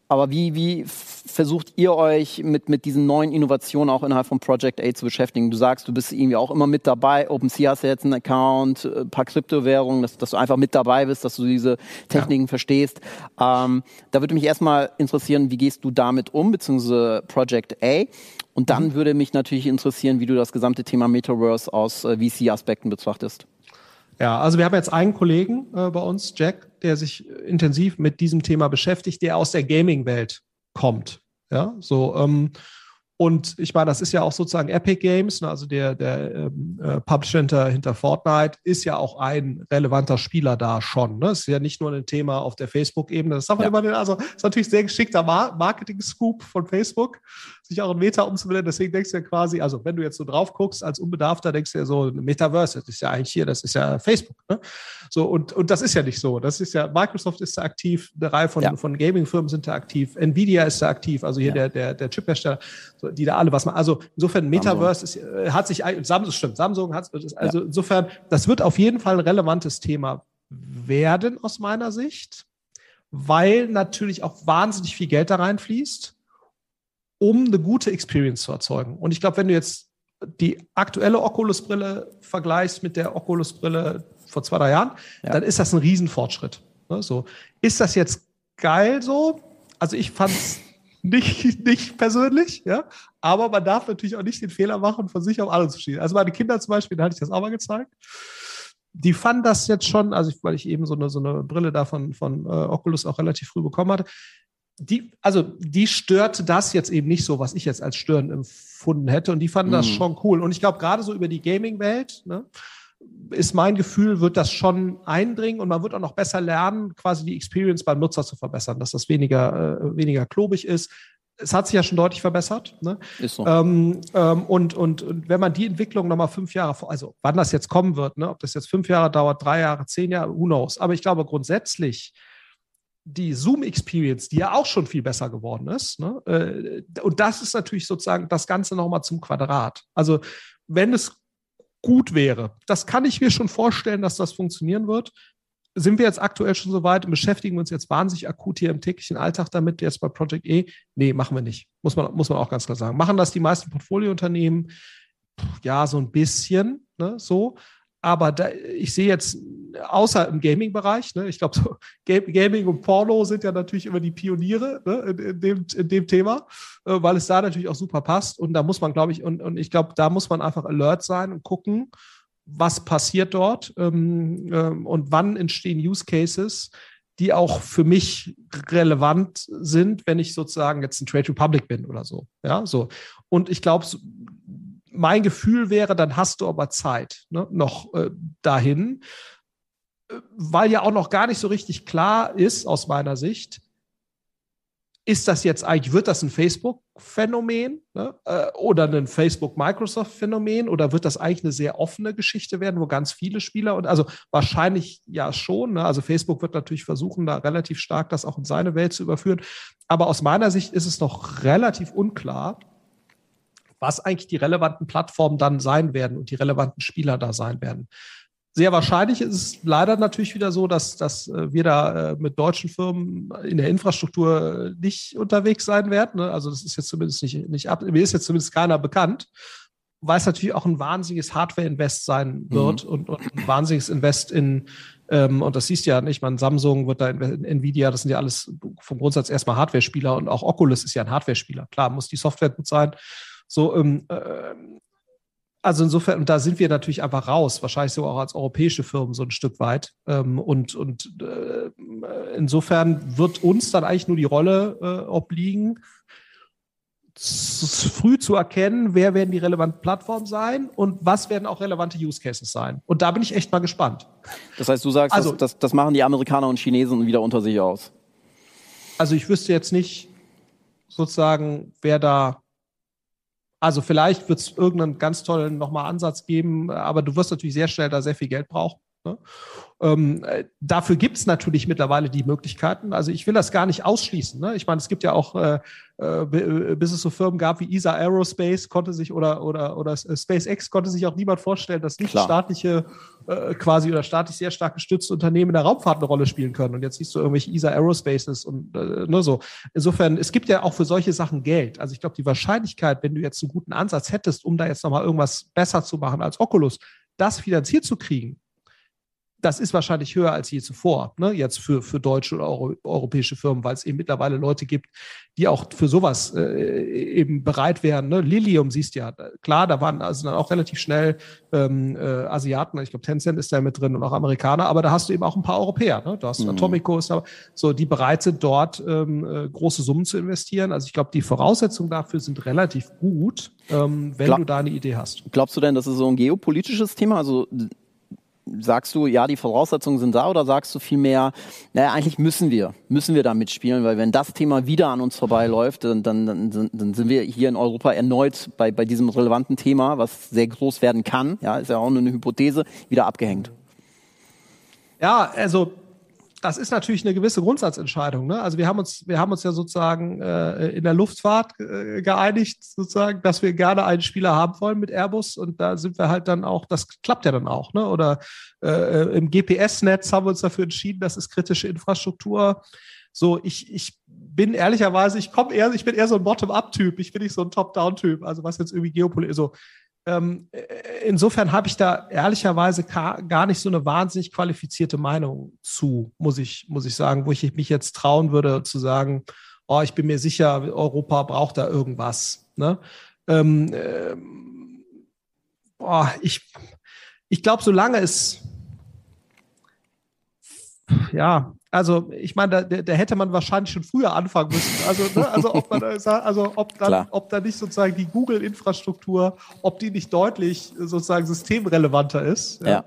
aber wie, wie versucht ihr euch mit, mit diesen neuen Innovationen auch innerhalb von Project A zu beschäftigen? Du sagst, du bist irgendwie auch immer mit dabei. OpenSea hast ja jetzt einen Account, ein äh, paar Kryptowährungen, dass, dass, du einfach mit dabei bist, dass du diese Techniken ja. verstehst. Ähm, da würde mich erstmal interessieren, wie gehst du damit um, beziehungsweise Project A? Und dann mhm. würde mich natürlich interessieren, wie du das gesamte Thema Metaverse aus äh, VC-Aspekten betrachtest. Ja, also wir haben jetzt einen Kollegen äh, bei uns, Jack, der sich intensiv mit diesem Thema beschäftigt, der aus der Gaming-Welt kommt. Ja, so, ähm, und ich meine, das ist ja auch sozusagen Epic Games, ne, also der, der ähm, äh, Publisher hinter, hinter Fortnite ist ja auch ein relevanter Spieler da schon. Ne? Ist ja nicht nur ein Thema auf der Facebook-Ebene. Das darf man ja. immer, also ist natürlich sehr geschickter Marketing-Scoop von Facebook sich auch in Meta umzubenennen. Deswegen denkst du ja quasi, also wenn du jetzt so drauf guckst als Unbedarfter, denkst du ja so, Metaverse, das ist ja eigentlich hier, das ist ja Facebook. Ne? So, und, und das ist ja nicht so. Das ist ja, Microsoft ist da aktiv, eine Reihe von, ja. von Gaming-Firmen sind da aktiv, Nvidia ist da aktiv, also hier ja. der, der, der Chiphersteller, so, die da alle was machen. Also insofern, Metaverse ist, äh, hat sich, Samsung, stimmt, Samsung hat also ja. insofern, das wird auf jeden Fall ein relevantes Thema werden aus meiner Sicht, weil natürlich auch wahnsinnig viel Geld da reinfließt um eine gute Experience zu erzeugen. Und ich glaube, wenn du jetzt die aktuelle Oculus-Brille vergleichst mit der Oculus-Brille vor zwei, drei Jahren, ja. dann ist das ein Riesenfortschritt. Ne, so. Ist das jetzt geil so? Also ich fand es nicht, nicht persönlich, ja. Aber man darf natürlich auch nicht den Fehler machen, von sich auf alle zu schießen. Also meine Kinder zum Beispiel, da hatte ich das auch mal gezeigt. Die fanden das jetzt schon, also ich, weil ich eben so eine, so eine Brille da von, von äh, Oculus auch relativ früh bekommen hatte, die, also die störte das jetzt eben nicht so, was ich jetzt als störend empfunden hätte. Und die fanden mhm. das schon cool. Und ich glaube, gerade so über die Gaming-Welt, ne, ist mein Gefühl, wird das schon eindringen und man wird auch noch besser lernen, quasi die Experience beim Nutzer zu verbessern, dass das weniger, äh, weniger klobig ist. Es hat sich ja schon deutlich verbessert. Ne? Ist so. Ähm, ähm, und, und, und wenn man die Entwicklung nochmal fünf Jahre vor, also wann das jetzt kommen wird, ne? ob das jetzt fünf Jahre dauert, drei Jahre, zehn Jahre, who knows. Aber ich glaube grundsätzlich, die Zoom-Experience, die ja auch schon viel besser geworden ist. Ne? Äh, und das ist natürlich sozusagen das Ganze nochmal zum Quadrat. Also wenn es gut wäre, das kann ich mir schon vorstellen, dass das funktionieren wird. Sind wir jetzt aktuell schon so weit und beschäftigen uns jetzt wahnsinnig akut hier im täglichen Alltag damit, jetzt bei Project E? Nee, machen wir nicht. Muss man, muss man auch ganz klar sagen. Machen das die meisten Portfoliounternehmen? Ja, so ein bisschen, ne, so. Aber da, ich sehe jetzt, außer im Gaming-Bereich, ne, ich glaube, so Gaming und Porno sind ja natürlich immer die Pioniere ne, in, in, dem, in dem Thema, äh, weil es da natürlich auch super passt. Und da muss man, glaube ich, und, und ich glaube, da muss man einfach alert sein und gucken, was passiert dort ähm, ähm, und wann entstehen Use Cases, die auch für mich relevant sind, wenn ich sozusagen jetzt ein Trade Republic bin oder so. Ja, so. Und ich glaube, mein Gefühl wäre, dann hast du aber Zeit ne, noch äh, dahin, äh, weil ja auch noch gar nicht so richtig klar ist, aus meiner Sicht, ist das jetzt eigentlich, wird das ein Facebook-Phänomen ne, äh, oder ein Facebook-Microsoft-Phänomen oder wird das eigentlich eine sehr offene Geschichte werden, wo ganz viele Spieler und also wahrscheinlich ja schon. Ne, also Facebook wird natürlich versuchen, da relativ stark das auch in seine Welt zu überführen. Aber aus meiner Sicht ist es noch relativ unklar, was eigentlich die relevanten Plattformen dann sein werden und die relevanten Spieler da sein werden. Sehr wahrscheinlich ist es leider natürlich wieder so, dass, dass äh, wir da äh, mit deutschen Firmen in der Infrastruktur nicht unterwegs sein werden. Ne? Also das ist jetzt zumindest nicht, nicht ab, mir ist jetzt zumindest keiner bekannt, weil es natürlich auch ein wahnsinniges Hardware-Invest sein wird mhm. und, und, ein wahnsinniges Invest in, ähm, und das siehst du ja nicht, man Samsung wird da, Nvidia, das sind ja alles vom Grundsatz erstmal Hardware-Spieler und auch Oculus ist ja ein Hardware-Spieler. Klar, muss die Software gut sein so, ähm, äh, also insofern, und da sind wir natürlich einfach raus, wahrscheinlich so auch als europäische Firmen so ein Stück weit. Ähm, und und äh, insofern wird uns dann eigentlich nur die Rolle äh, obliegen, früh zu erkennen, wer werden die relevanten Plattformen sein und was werden auch relevante Use Cases sein. Und da bin ich echt mal gespannt. Das heißt, du sagst, also, das, das, das machen die Amerikaner und Chinesen wieder unter sich aus. Also ich wüsste jetzt nicht sozusagen, wer da also vielleicht wird es irgendeinen ganz tollen nochmal Ansatz geben, aber du wirst natürlich sehr schnell da sehr viel Geld brauchen. Ne? Ähm, äh, dafür gibt es natürlich mittlerweile die Möglichkeiten. Also ich will das gar nicht ausschließen. Ne? Ich meine, es gibt ja auch, äh, äh, bis es so Firmen gab wie ESA Aerospace, konnte sich oder oder oder SpaceX konnte sich auch niemand vorstellen, dass nicht Klar. staatliche äh, quasi oder staatlich sehr stark gestützte Unternehmen in der Raumfahrt eine Rolle spielen können. Und jetzt siehst du irgendwelche ESA Aerospaces und äh, nur so. Insofern, es gibt ja auch für solche Sachen Geld. Also ich glaube, die Wahrscheinlichkeit, wenn du jetzt einen guten Ansatz hättest, um da jetzt nochmal irgendwas besser zu machen als Oculus, das finanziert zu kriegen, das ist wahrscheinlich höher als je zuvor, ne? jetzt für, für deutsche oder Euro, europäische Firmen, weil es eben mittlerweile Leute gibt, die auch für sowas äh, eben bereit wären. Ne? Lilium siehst ja, klar, da waren also dann auch relativ schnell ähm, äh, Asiaten, ich glaube Tencent ist da mit drin und auch Amerikaner, aber da hast du eben auch ein paar Europäer. Ne? Du hast mhm. Atomico, da, so, die bereit sind, dort ähm, äh, große Summen zu investieren. Also ich glaube, die Voraussetzungen dafür sind relativ gut, ähm, wenn Glaub, du da eine Idee hast. Glaubst du denn, das ist so ein geopolitisches Thema? Also sagst du, ja, die Voraussetzungen sind da oder sagst du vielmehr, naja, eigentlich müssen wir, müssen wir da mitspielen, weil wenn das Thema wieder an uns vorbeiläuft, dann, dann, dann, dann sind wir hier in Europa erneut bei, bei diesem relevanten Thema, was sehr groß werden kann, ja, ist ja auch nur eine Hypothese, wieder abgehängt. Ja, also das ist natürlich eine gewisse Grundsatzentscheidung. Ne? Also wir haben uns, wir haben uns ja sozusagen äh, in der Luftfahrt äh, geeinigt, sozusagen, dass wir gerne einen Spieler haben wollen mit Airbus und da sind wir halt dann auch, das klappt ja dann auch. Ne? Oder äh, im GPS-Netz haben wir uns dafür entschieden, das ist kritische Infrastruktur. So, ich, ich bin ehrlicherweise, ich komme eher, ich bin eher so ein Bottom-up-Typ, ich bin nicht so ein Top-down-Typ, also was jetzt irgendwie Geopolitik, so ähm, äh, insofern habe ich da ehrlicherweise gar nicht so eine wahnsinnig qualifizierte Meinung zu, muss ich, muss ich sagen, wo ich mich jetzt trauen würde zu sagen, oh, ich bin mir sicher, Europa braucht da irgendwas. Ne? Ähm, äh, boah, ich ich glaube, solange es ja, also ich meine, da, da, hätte man wahrscheinlich schon früher anfangen müssen. Also, ne, also ob man also ob dann, ob da nicht sozusagen die Google-Infrastruktur, ob die nicht deutlich sozusagen systemrelevanter ist. Ja. ja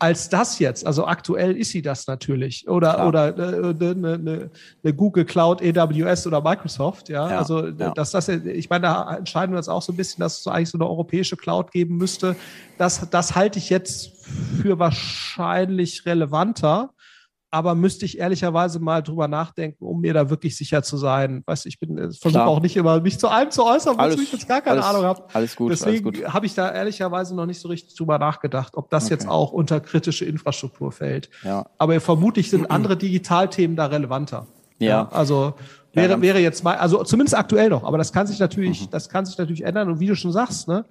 als das jetzt. Also aktuell ist sie das natürlich. Oder, Klar. oder eine, äh, eine, eine ne Google Cloud, AWS oder Microsoft. Ja, ja also dass das, ich meine, da entscheiden wir uns auch so ein bisschen, dass es eigentlich so eine europäische Cloud geben müsste. Das, das halte ich jetzt für wahrscheinlich relevanter aber müsste ich ehrlicherweise mal drüber nachdenken, um mir da wirklich sicher zu sein. Weißt ich bin äh, versuche auch nicht immer mich zu allem zu äußern, wozu ich jetzt gar keine alles, Ahnung habe. Alles gut. Deswegen habe ich da ehrlicherweise noch nicht so richtig drüber nachgedacht, ob das okay. jetzt auch unter kritische Infrastruktur fällt. Ja. Aber vermutlich sind andere Digitalthemen da relevanter. Ja. ja also wäre, wäre jetzt mal, also zumindest aktuell noch, aber das kann sich natürlich, mhm. das kann sich natürlich ändern. Und wie du schon sagst, ne,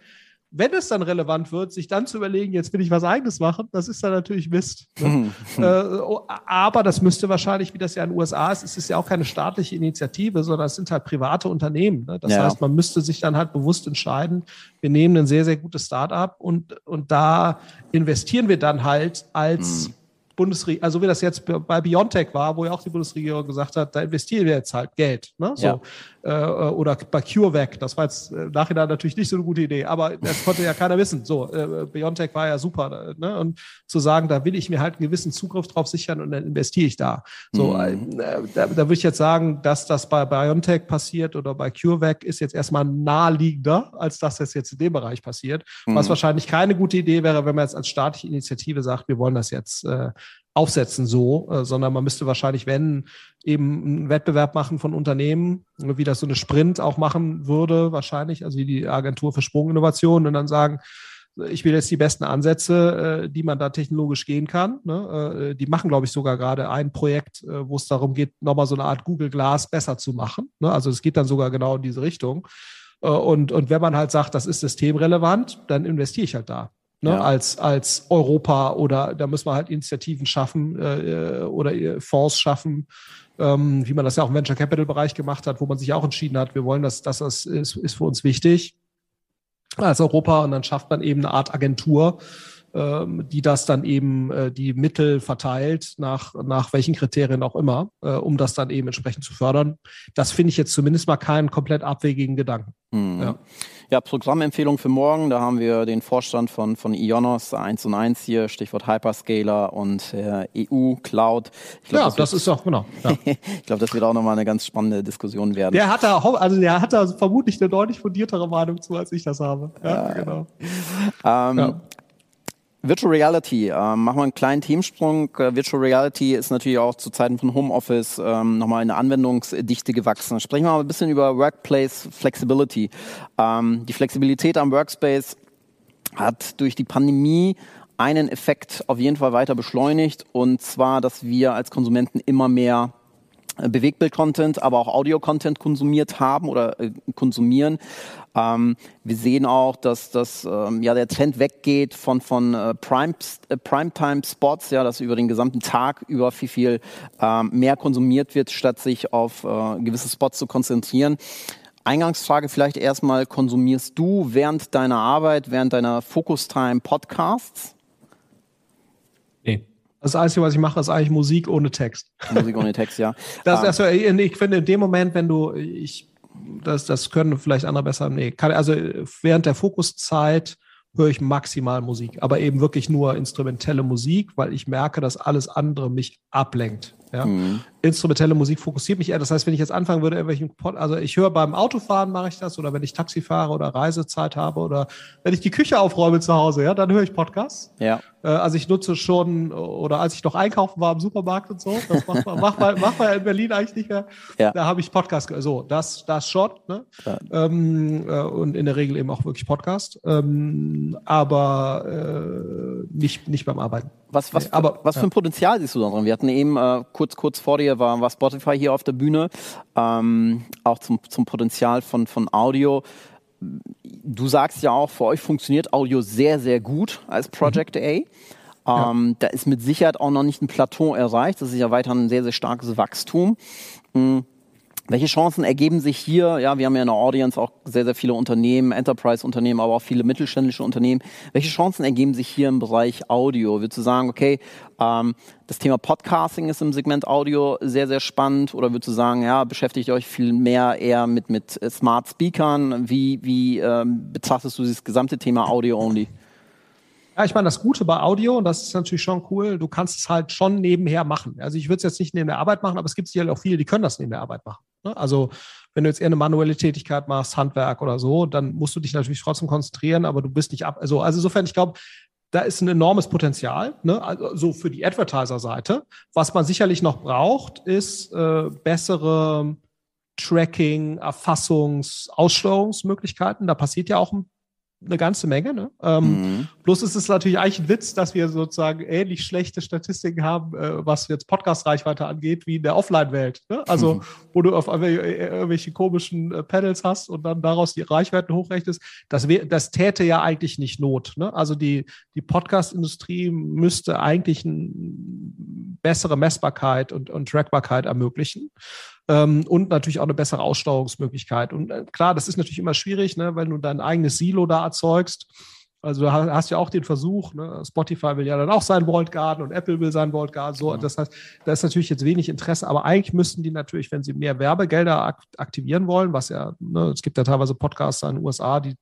wenn es dann relevant wird, sich dann zu überlegen, jetzt will ich was eigenes machen, das ist dann natürlich Mist. Ne? äh, oh, aber das müsste wahrscheinlich, wie das ja in den USA ist, es ist ja auch keine staatliche Initiative, sondern es sind halt private Unternehmen. Ne? Das ja. heißt, man müsste sich dann halt bewusst entscheiden, wir nehmen ein sehr, sehr gutes Start-up und, und da investieren wir dann halt als mhm. Bundesregierung, also wie das jetzt bei Biontech war, wo ja auch die Bundesregierung gesagt hat, da investieren wir jetzt halt Geld. Ne? So. Ja. Äh, oder bei CureVac, das war jetzt äh, nachher natürlich nicht so eine gute Idee, aber das konnte ja keiner wissen. So, äh, Biontech war ja super. Ne? Und zu sagen, da will ich mir halt einen gewissen Zugriff drauf sichern und dann investiere ich da. So, mhm. äh, da, da würde ich jetzt sagen, dass das bei Biontech passiert oder bei CureVac ist jetzt erstmal naheliegender, als dass das jetzt in dem Bereich passiert. Mhm. Was wahrscheinlich keine gute Idee wäre, wenn man jetzt als staatliche Initiative sagt, wir wollen das jetzt äh, aufsetzen so, äh, sondern man müsste wahrscheinlich, wenn eben einen Wettbewerb machen von Unternehmen, wie das so eine Sprint auch machen würde, wahrscheinlich, also die Agentur für Sprunginnovation und dann sagen, ich will jetzt die besten Ansätze, äh, die man da technologisch gehen kann. Ne? Äh, die machen, glaube ich, sogar gerade ein Projekt, äh, wo es darum geht, nochmal so eine Art Google Glass besser zu machen. Ne? Also es geht dann sogar genau in diese Richtung. Und, und wenn man halt sagt, das ist systemrelevant, dann investiere ich halt da ne, ja. als, als Europa oder da müssen wir halt Initiativen schaffen äh, oder äh, Fonds schaffen, ähm, wie man das ja auch im Venture Capital Bereich gemacht hat, wo man sich auch entschieden hat, wir wollen das, das ist, ist für uns wichtig als Europa und dann schafft man eben eine Art Agentur, die das dann eben äh, die Mittel verteilt, nach, nach welchen Kriterien auch immer, äh, um das dann eben entsprechend zu fördern. Das finde ich jetzt zumindest mal keinen komplett abwegigen Gedanken. Mhm. Ja. ja. Programmempfehlung für morgen, da haben wir den Vorstand von, von Ionos 1 und 1 hier, Stichwort Hyperscaler und äh, EU Cloud. Glaub, ja, das, das ist auch, genau. Ja. ich glaube, das wird auch nochmal eine ganz spannende Diskussion werden. Der hat da, also der hat da vermutlich eine deutlich fundiertere Meinung zu, als ich das habe. Ja, genau. Ähm, ja. Virtual Reality, ähm, machen wir einen kleinen Themensprung. Äh, Virtual Reality ist natürlich auch zu Zeiten von Homeoffice ähm, nochmal eine Anwendungsdichte gewachsen. Sprechen wir mal ein bisschen über Workplace Flexibility. Ähm, die Flexibilität am Workspace hat durch die Pandemie einen Effekt auf jeden Fall weiter beschleunigt und zwar, dass wir als Konsumenten immer mehr Bewegtbild-Content, aber auch Audio-Content konsumiert haben oder äh, konsumieren. Ähm, wir sehen auch, dass, dass ähm, ja, der Trend weggeht von, von äh, Prime, äh, Primetime-Spots, ja, dass über den gesamten Tag über viel, viel ähm, mehr konsumiert wird, statt sich auf äh, gewisse Spots zu konzentrieren. Eingangsfrage vielleicht erstmal, konsumierst du während deiner Arbeit, während deiner Focus-Time Podcasts? Das Einzige, was ich mache, ist eigentlich Musik ohne Text. Musik ohne Text, ja. Das, das, ich finde, in dem Moment, wenn du, ich, das, das können vielleicht andere besser, nee, kann, also während der Fokuszeit höre ich maximal Musik, aber eben wirklich nur instrumentelle Musik, weil ich merke, dass alles andere mich ablenkt. Ja? Mhm. Instrumentelle Musik fokussiert mich eher. Das heißt, wenn ich jetzt anfangen würde, irgendwelchen Pod, also ich höre beim Autofahren mache ich das oder wenn ich Taxi fahre oder Reisezeit habe oder wenn ich die Küche aufräume zu Hause, ja, dann höre ich Podcasts. Ja. Äh, also ich nutze schon oder als ich noch einkaufen war im Supermarkt und so, das macht man, macht man, macht man in Berlin eigentlich nicht mehr. Ja. Da habe ich Podcast. So, das, das schon. Ne? Ja. Ähm, äh, und in der Regel eben auch wirklich Podcast. Ähm, aber äh, nicht, nicht beim Arbeiten. Was, was, aber, was für ein Potenzial siehst du da drin? Wir hatten eben äh, kurz, kurz vor dir war, war Spotify hier auf der Bühne, ähm, auch zum, zum Potenzial von, von Audio. Du sagst ja auch, für euch funktioniert Audio sehr, sehr gut als Project mhm. A. Ähm, ja. Da ist mit Sicherheit auch noch nicht ein Plateau erreicht. Das ist ja weiter ein sehr, sehr starkes Wachstum. Mhm. Welche Chancen ergeben sich hier? Ja, wir haben ja in der Audience auch sehr, sehr viele Unternehmen, Enterprise-Unternehmen, aber auch viele mittelständische Unternehmen. Welche Chancen ergeben sich hier im Bereich Audio? Würdest du sagen, okay, ähm, das Thema Podcasting ist im Segment Audio sehr, sehr spannend? Oder würdest du sagen, ja, beschäftigt euch viel mehr eher mit, mit Smart Speakern? Wie, wie ähm, betrachtest du dieses gesamte Thema Audio-Only? Ja, ich meine, das Gute bei Audio, und das ist natürlich schon cool, du kannst es halt schon nebenher machen. Also ich würde es jetzt nicht neben der Arbeit machen, aber es gibt sicherlich auch viele, die können das neben der Arbeit machen. Ne? Also wenn du jetzt eher eine manuelle Tätigkeit machst, Handwerk oder so, dann musst du dich natürlich trotzdem konzentrieren, aber du bist nicht ab. Also, also insofern, ich glaube, da ist ein enormes Potenzial, ne? also so für die Advertiser-Seite. Was man sicherlich noch braucht, ist äh, bessere Tracking, Erfassungs-, Aussteuerungsmöglichkeiten. Da passiert ja auch ein eine ganze Menge. Ne? Ähm, mhm. Bloß ist es natürlich eigentlich ein Witz, dass wir sozusagen ähnlich schlechte Statistiken haben, äh, was jetzt Podcast-Reichweite angeht, wie in der Offline-Welt. Ne? Also, mhm. wo du auf irgendwelche komischen äh, Panels hast und dann daraus die Reichweiten hochrechnest. Das, das täte ja eigentlich nicht Not. Ne? Also, die, die Podcast-Industrie müsste eigentlich eine bessere Messbarkeit und, und Trackbarkeit ermöglichen ähm, und natürlich auch eine bessere Aussteuerungsmöglichkeit. Und äh, klar, das ist natürlich immer schwierig, ne, weil du dein eigenes Silo da erzeugst. Also du hast ja auch den Versuch, ne? Spotify will ja dann auch sein Vault Garden und Apple will sein Vault Garden. So, genau. das heißt, da ist natürlich jetzt wenig Interesse, aber eigentlich müssten die natürlich, wenn sie mehr Werbegelder aktivieren wollen, was ja, ne, es gibt ja teilweise Podcasts in den USA, die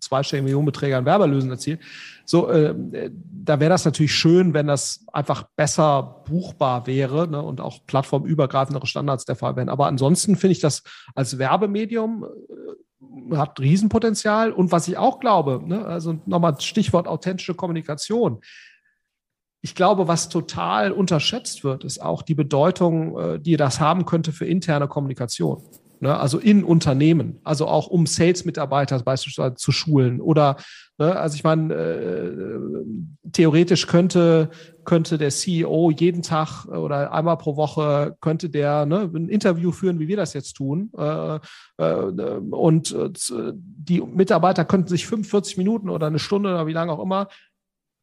zweistellige Millionenbeträge an Werberlösen erzielen. So, äh, da wäre das natürlich schön, wenn das einfach besser buchbar wäre ne, und auch plattformübergreifendere Standards der Fall wären. Aber ansonsten finde ich das als Werbemedium äh, hat Riesenpotenzial. Und was ich auch glaube, ne, also nochmal Stichwort authentische Kommunikation. Ich glaube, was total unterschätzt wird, ist auch die Bedeutung, äh, die das haben könnte für interne Kommunikation. Ne, also in Unternehmen, also auch um Sales-Mitarbeiter beispielsweise zu schulen oder Ne? Also ich meine, äh, theoretisch könnte, könnte der CEO jeden Tag oder einmal pro Woche könnte der ne, ein Interview führen, wie wir das jetzt tun. Äh, äh, und äh, die Mitarbeiter könnten sich 45 Minuten oder eine Stunde oder wie lange auch immer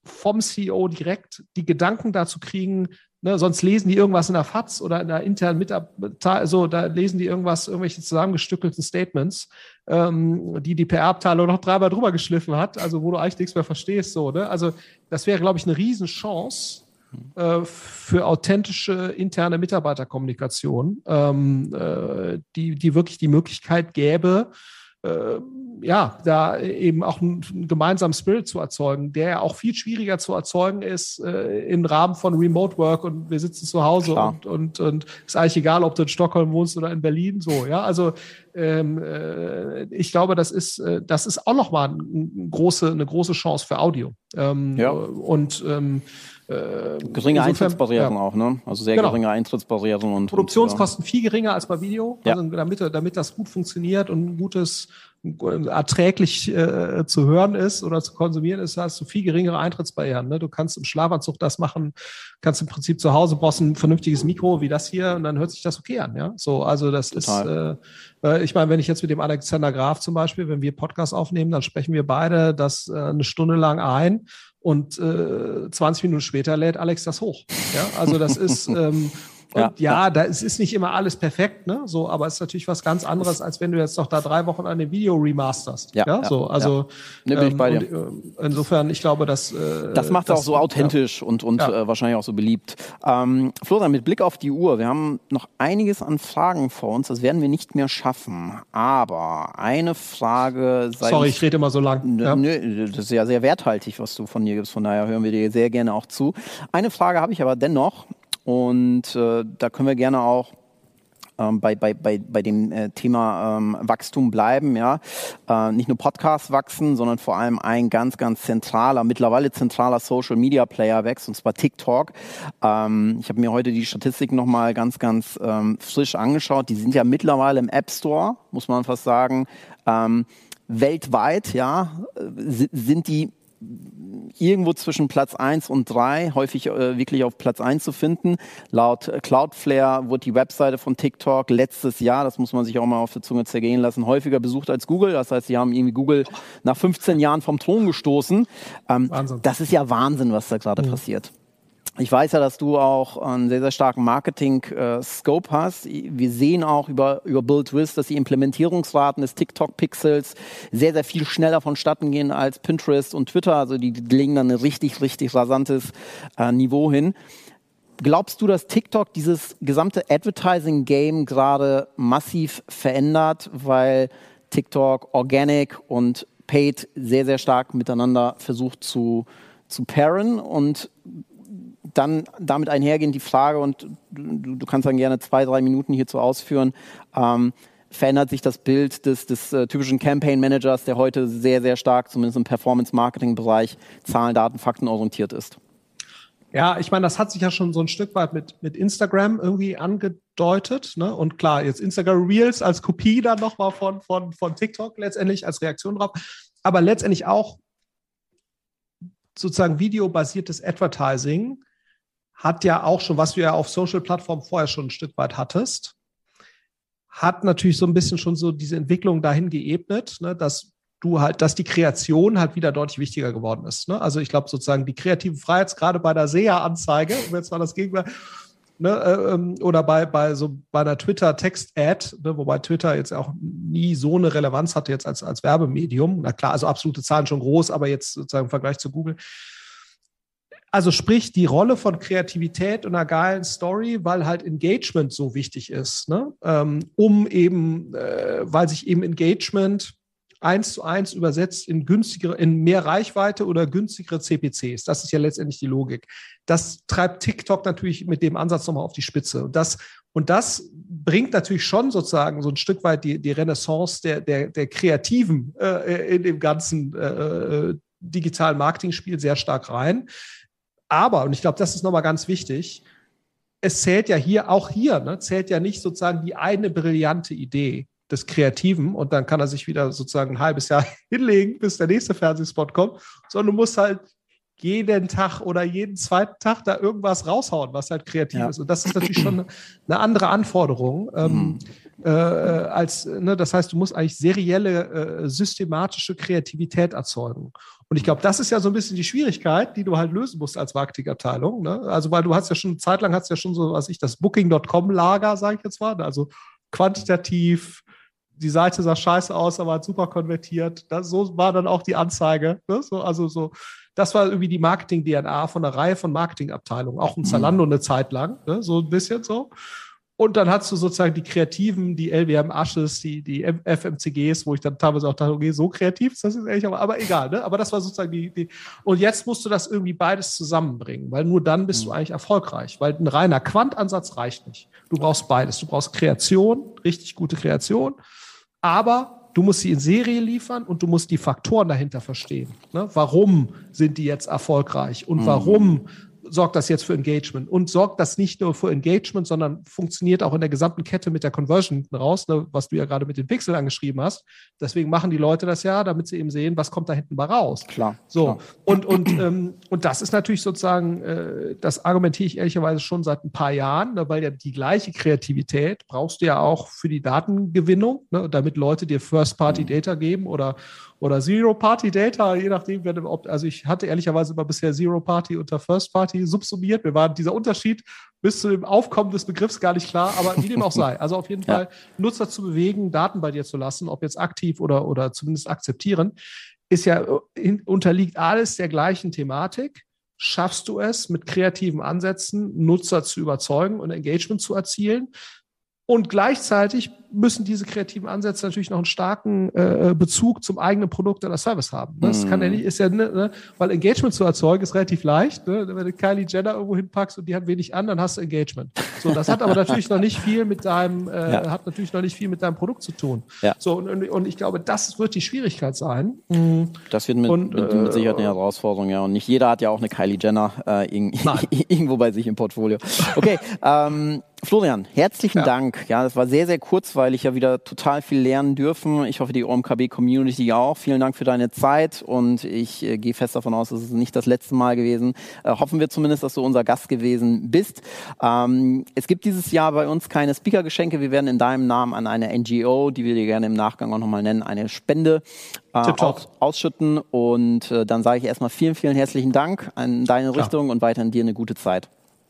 vom CEO direkt die Gedanken dazu kriegen, Ne, sonst lesen die irgendwas in der FAZ oder in der internen Mitarbeiter, so, da lesen die irgendwas, irgendwelche zusammengestückelten Statements, ähm, die die PR-Abteilung noch dreimal drüber geschliffen hat, also wo du eigentlich nichts mehr verstehst, so, ne? Also, das wäre, glaube ich, eine Riesenchance äh, für authentische interne Mitarbeiterkommunikation, ähm, äh, die, die wirklich die Möglichkeit gäbe, äh, ja, da eben auch einen, gemeinsamen Spirit zu erzeugen, der ja auch viel schwieriger zu erzeugen ist äh, im Rahmen von Remote Work und wir sitzen zu Hause und, und, und ist eigentlich egal, ob du in Stockholm wohnst oder in Berlin, so, ja, also ähm, äh, ich glaube, das ist, äh, das ist auch nochmal eine große, eine große Chance für Audio. Ähm, ja. Und ähm, äh, geringe Eintrittsbarrieren ja. auch, ne? Also sehr genau. geringe Eintrittsbarrieren und Produktionskosten und, ja. viel geringer als bei Video, ja. also damit, damit das gut funktioniert und ein gutes erträglich äh, zu hören ist oder zu konsumieren ist, hast du viel geringere Eintrittsbarrieren. Ne? Du kannst im Schlafanzug das machen, kannst im Prinzip zu Hause brauchst ein vernünftiges Mikro wie das hier und dann hört sich das okay an. Ja, so also das Total. ist. Äh, äh, ich meine, wenn ich jetzt mit dem Alexander Graf zum Beispiel, wenn wir Podcast aufnehmen, dann sprechen wir beide das äh, eine Stunde lang ein und äh, 20 Minuten später lädt Alex das hoch. Ja, also das ist ähm, ja, ja, da es ist nicht immer alles perfekt, ne? So, aber es ist natürlich was ganz anderes, als wenn du jetzt noch da drei Wochen an dem Video remasterst. Ja, ja so, also ja. Ne, bin ich bei dir. Und, äh, insofern, ich glaube, dass äh, das macht das, auch so authentisch und und äh, wahrscheinlich auch so beliebt. Ähm, Florian, mit Blick auf die Uhr, wir haben noch einiges an Fragen vor uns. Das werden wir nicht mehr schaffen. Aber eine Frage. Sorry, ich rede immer so lang. Nö, nö, das ist ja sehr werthaltig, was du von dir gibst. Von daher hören wir dir sehr gerne auch zu. Eine Frage habe ich aber dennoch. Und äh, da können wir gerne auch ähm, bei, bei, bei, bei dem äh, Thema ähm, Wachstum bleiben. Ja? Äh, nicht nur Podcasts wachsen, sondern vor allem ein ganz, ganz zentraler, mittlerweile zentraler Social Media Player wächst, und zwar TikTok. Ähm, ich habe mir heute die Statistiken nochmal ganz, ganz ähm, frisch angeschaut. Die sind ja mittlerweile im App Store, muss man fast sagen. Ähm, weltweit, ja, äh, sind die irgendwo zwischen Platz 1 und 3, häufig äh, wirklich auf Platz 1 zu finden. Laut äh, Cloudflare wurde die Webseite von TikTok letztes Jahr, das muss man sich auch mal auf der Zunge zergehen lassen, häufiger besucht als Google. Das heißt, sie haben irgendwie Google nach 15 Jahren vom Thron gestoßen. Ähm, das ist ja Wahnsinn, was da gerade mhm. passiert. Ich weiß ja, dass du auch einen sehr, sehr starken Marketing-Scope hast. Wir sehen auch über, über BuildWiz, dass die Implementierungsraten des TikTok-Pixels sehr, sehr viel schneller vonstatten gehen als Pinterest und Twitter. Also die, die legen dann ein richtig, richtig rasantes äh, Niveau hin. Glaubst du, dass TikTok dieses gesamte Advertising-Game gerade massiv verändert, weil TikTok Organic und Paid sehr, sehr stark miteinander versucht zu, zu pairen und dann damit einhergehend die Frage, und du, du kannst dann gerne zwei, drei Minuten hierzu ausführen, ähm, verändert sich das Bild des, des äh, typischen Campaign Managers, der heute sehr, sehr stark, zumindest im Performance-Marketing-Bereich, Zahlen, Daten, Fakten orientiert ist? Ja, ich meine, das hat sich ja schon so ein Stück weit mit, mit Instagram irgendwie angedeutet. Ne? Und klar, jetzt Instagram Reels als Kopie dann nochmal von, von, von TikTok letztendlich als Reaktion drauf. Aber letztendlich auch sozusagen videobasiertes Advertising hat ja auch schon, was du ja auf Social-Plattformen vorher schon ein Stück weit hattest, hat natürlich so ein bisschen schon so diese Entwicklung dahin geebnet, ne, dass du halt, dass die Kreation halt wieder deutlich wichtiger geworden ist. Ne? Also ich glaube sozusagen die kreative Freiheit, gerade bei der SEA-Anzeige, um jetzt mal das Gegenteil, ne, äh, ähm, oder bei, bei so bei einer Twitter-Text-Ad, ne, wobei Twitter jetzt auch nie so eine Relevanz hatte jetzt als, als Werbemedium. Na klar, also absolute Zahlen schon groß, aber jetzt sozusagen im Vergleich zu Google also sprich die Rolle von Kreativität und einer geilen Story, weil halt Engagement so wichtig ist, ne? Ähm, um eben, äh, weil sich eben Engagement eins zu eins übersetzt in günstigere, in mehr Reichweite oder günstigere CPCs. Das ist ja letztendlich die Logik. Das treibt TikTok natürlich mit dem Ansatz nochmal auf die Spitze. Und das, und das bringt natürlich schon sozusagen so ein Stück weit die, die Renaissance der, der, der Kreativen äh, in dem ganzen äh, äh digitalen Marketing-Spiel sehr stark rein. Aber, und ich glaube, das ist nochmal ganz wichtig, es zählt ja hier, auch hier, ne, zählt ja nicht sozusagen die eine brillante Idee des Kreativen und dann kann er sich wieder sozusagen ein halbes Jahr hinlegen, bis der nächste Fernsehspot kommt, sondern du musst halt jeden Tag oder jeden zweiten Tag da irgendwas raushauen, was halt kreativ ja. ist. Und das ist natürlich schon eine andere Anforderung. Ähm, mhm. äh, als, ne, das heißt, du musst eigentlich serielle, äh, systematische Kreativität erzeugen. Und ich glaube, das ist ja so ein bisschen die Schwierigkeit, die du halt lösen musst als Marketingabteilung. Ne? Also, weil du hast ja schon, eine Zeit lang hast ja schon so, was ich, das Booking.com-Lager, sage ich jetzt mal, also quantitativ, die Seite sah scheiße aus, aber hat super konvertiert. Das, so war dann auch die Anzeige. Ne? So, also so, das war irgendwie die Marketing-DNA von einer Reihe von Marketingabteilungen, auch ein mhm. Zalando eine Zeit lang, ne? so ein bisschen so. Und dann hast du sozusagen die Kreativen, die LWM Ashes, die, die FMCGs, wo ich dann teilweise auch dachte, okay, so kreativ ist das jetzt ehrlich, aber, aber egal, ne? Aber das war sozusagen die, die. Und jetzt musst du das irgendwie beides zusammenbringen, weil nur dann bist mhm. du eigentlich erfolgreich, weil ein reiner Quantansatz reicht nicht. Du brauchst beides. Du brauchst Kreation, richtig gute Kreation, aber du musst sie in Serie liefern und du musst die Faktoren dahinter verstehen. Ne? Warum sind die jetzt erfolgreich und mhm. warum sorgt das jetzt für Engagement und sorgt das nicht nur für Engagement, sondern funktioniert auch in der gesamten Kette mit der Conversion hinten raus, ne, was du ja gerade mit den Pixel angeschrieben hast. Deswegen machen die Leute das ja, damit sie eben sehen, was kommt da hinten mal raus. Klar. So klar. und und ähm, und das ist natürlich sozusagen, äh, das argumentiere ich ehrlicherweise schon seit ein paar Jahren, ne, weil ja die gleiche Kreativität brauchst du ja auch für die Datengewinnung, ne, damit Leute dir First-Party-Data geben oder oder Zero-Party-Data, je nachdem, ob, also ich hatte ehrlicherweise immer bisher Zero-Party unter First-Party subsumiert. Mir war dieser Unterschied bis zu dem Aufkommen des Begriffs gar nicht klar, aber wie dem auch sei. Also auf jeden ja. Fall Nutzer zu bewegen, Daten bei dir zu lassen, ob jetzt aktiv oder, oder zumindest akzeptieren, ist ja, unterliegt alles der gleichen Thematik. Schaffst du es, mit kreativen Ansätzen Nutzer zu überzeugen und Engagement zu erzielen? Und gleichzeitig müssen diese kreativen Ansätze natürlich noch einen starken äh, Bezug zum eigenen Produkt oder Service haben. Das kann ja mhm. nicht, ist ja, ne, ne, weil Engagement zu erzeugen ist relativ leicht. Ne? Wenn du Kylie Jenner irgendwo hinpackst und die hat wenig an, dann hast du Engagement. So, das hat aber natürlich noch nicht viel mit deinem, äh, ja. hat natürlich noch nicht viel mit deinem Produkt zu tun. Ja. So, und, und ich glaube, das wird die Schwierigkeit sein. Mhm. Das wird mit, und, mit, mit, Sicherheit eine äh, Herausforderung, ja. Und nicht jeder hat ja auch eine Kylie Jenner äh, irgendwo bei sich im Portfolio. Okay, ähm, Florian, herzlichen Ja. Dank. Ja, das war sehr, sehr kurzweilig, ja wieder total viel lernen dürfen. Ich hoffe, die OMKB-Community auch. Vielen Dank für deine Zeit und ich äh, gehe fest davon aus, es ist nicht das letzte Mal gewesen. Äh, hoffen wir zumindest, dass du unser Gast gewesen bist. Ähm, es gibt dieses Jahr bei uns keine Speaker-Geschenke. Wir werden in deinem Namen an eine NGO, die wir dir gerne im Nachgang auch nochmal nennen, eine Spende äh, aus, ausschütten. Und äh, dann sage ich erstmal vielen, vielen herzlichen Dank an deine. Richtung und weiterhin dir eine gute Zeit.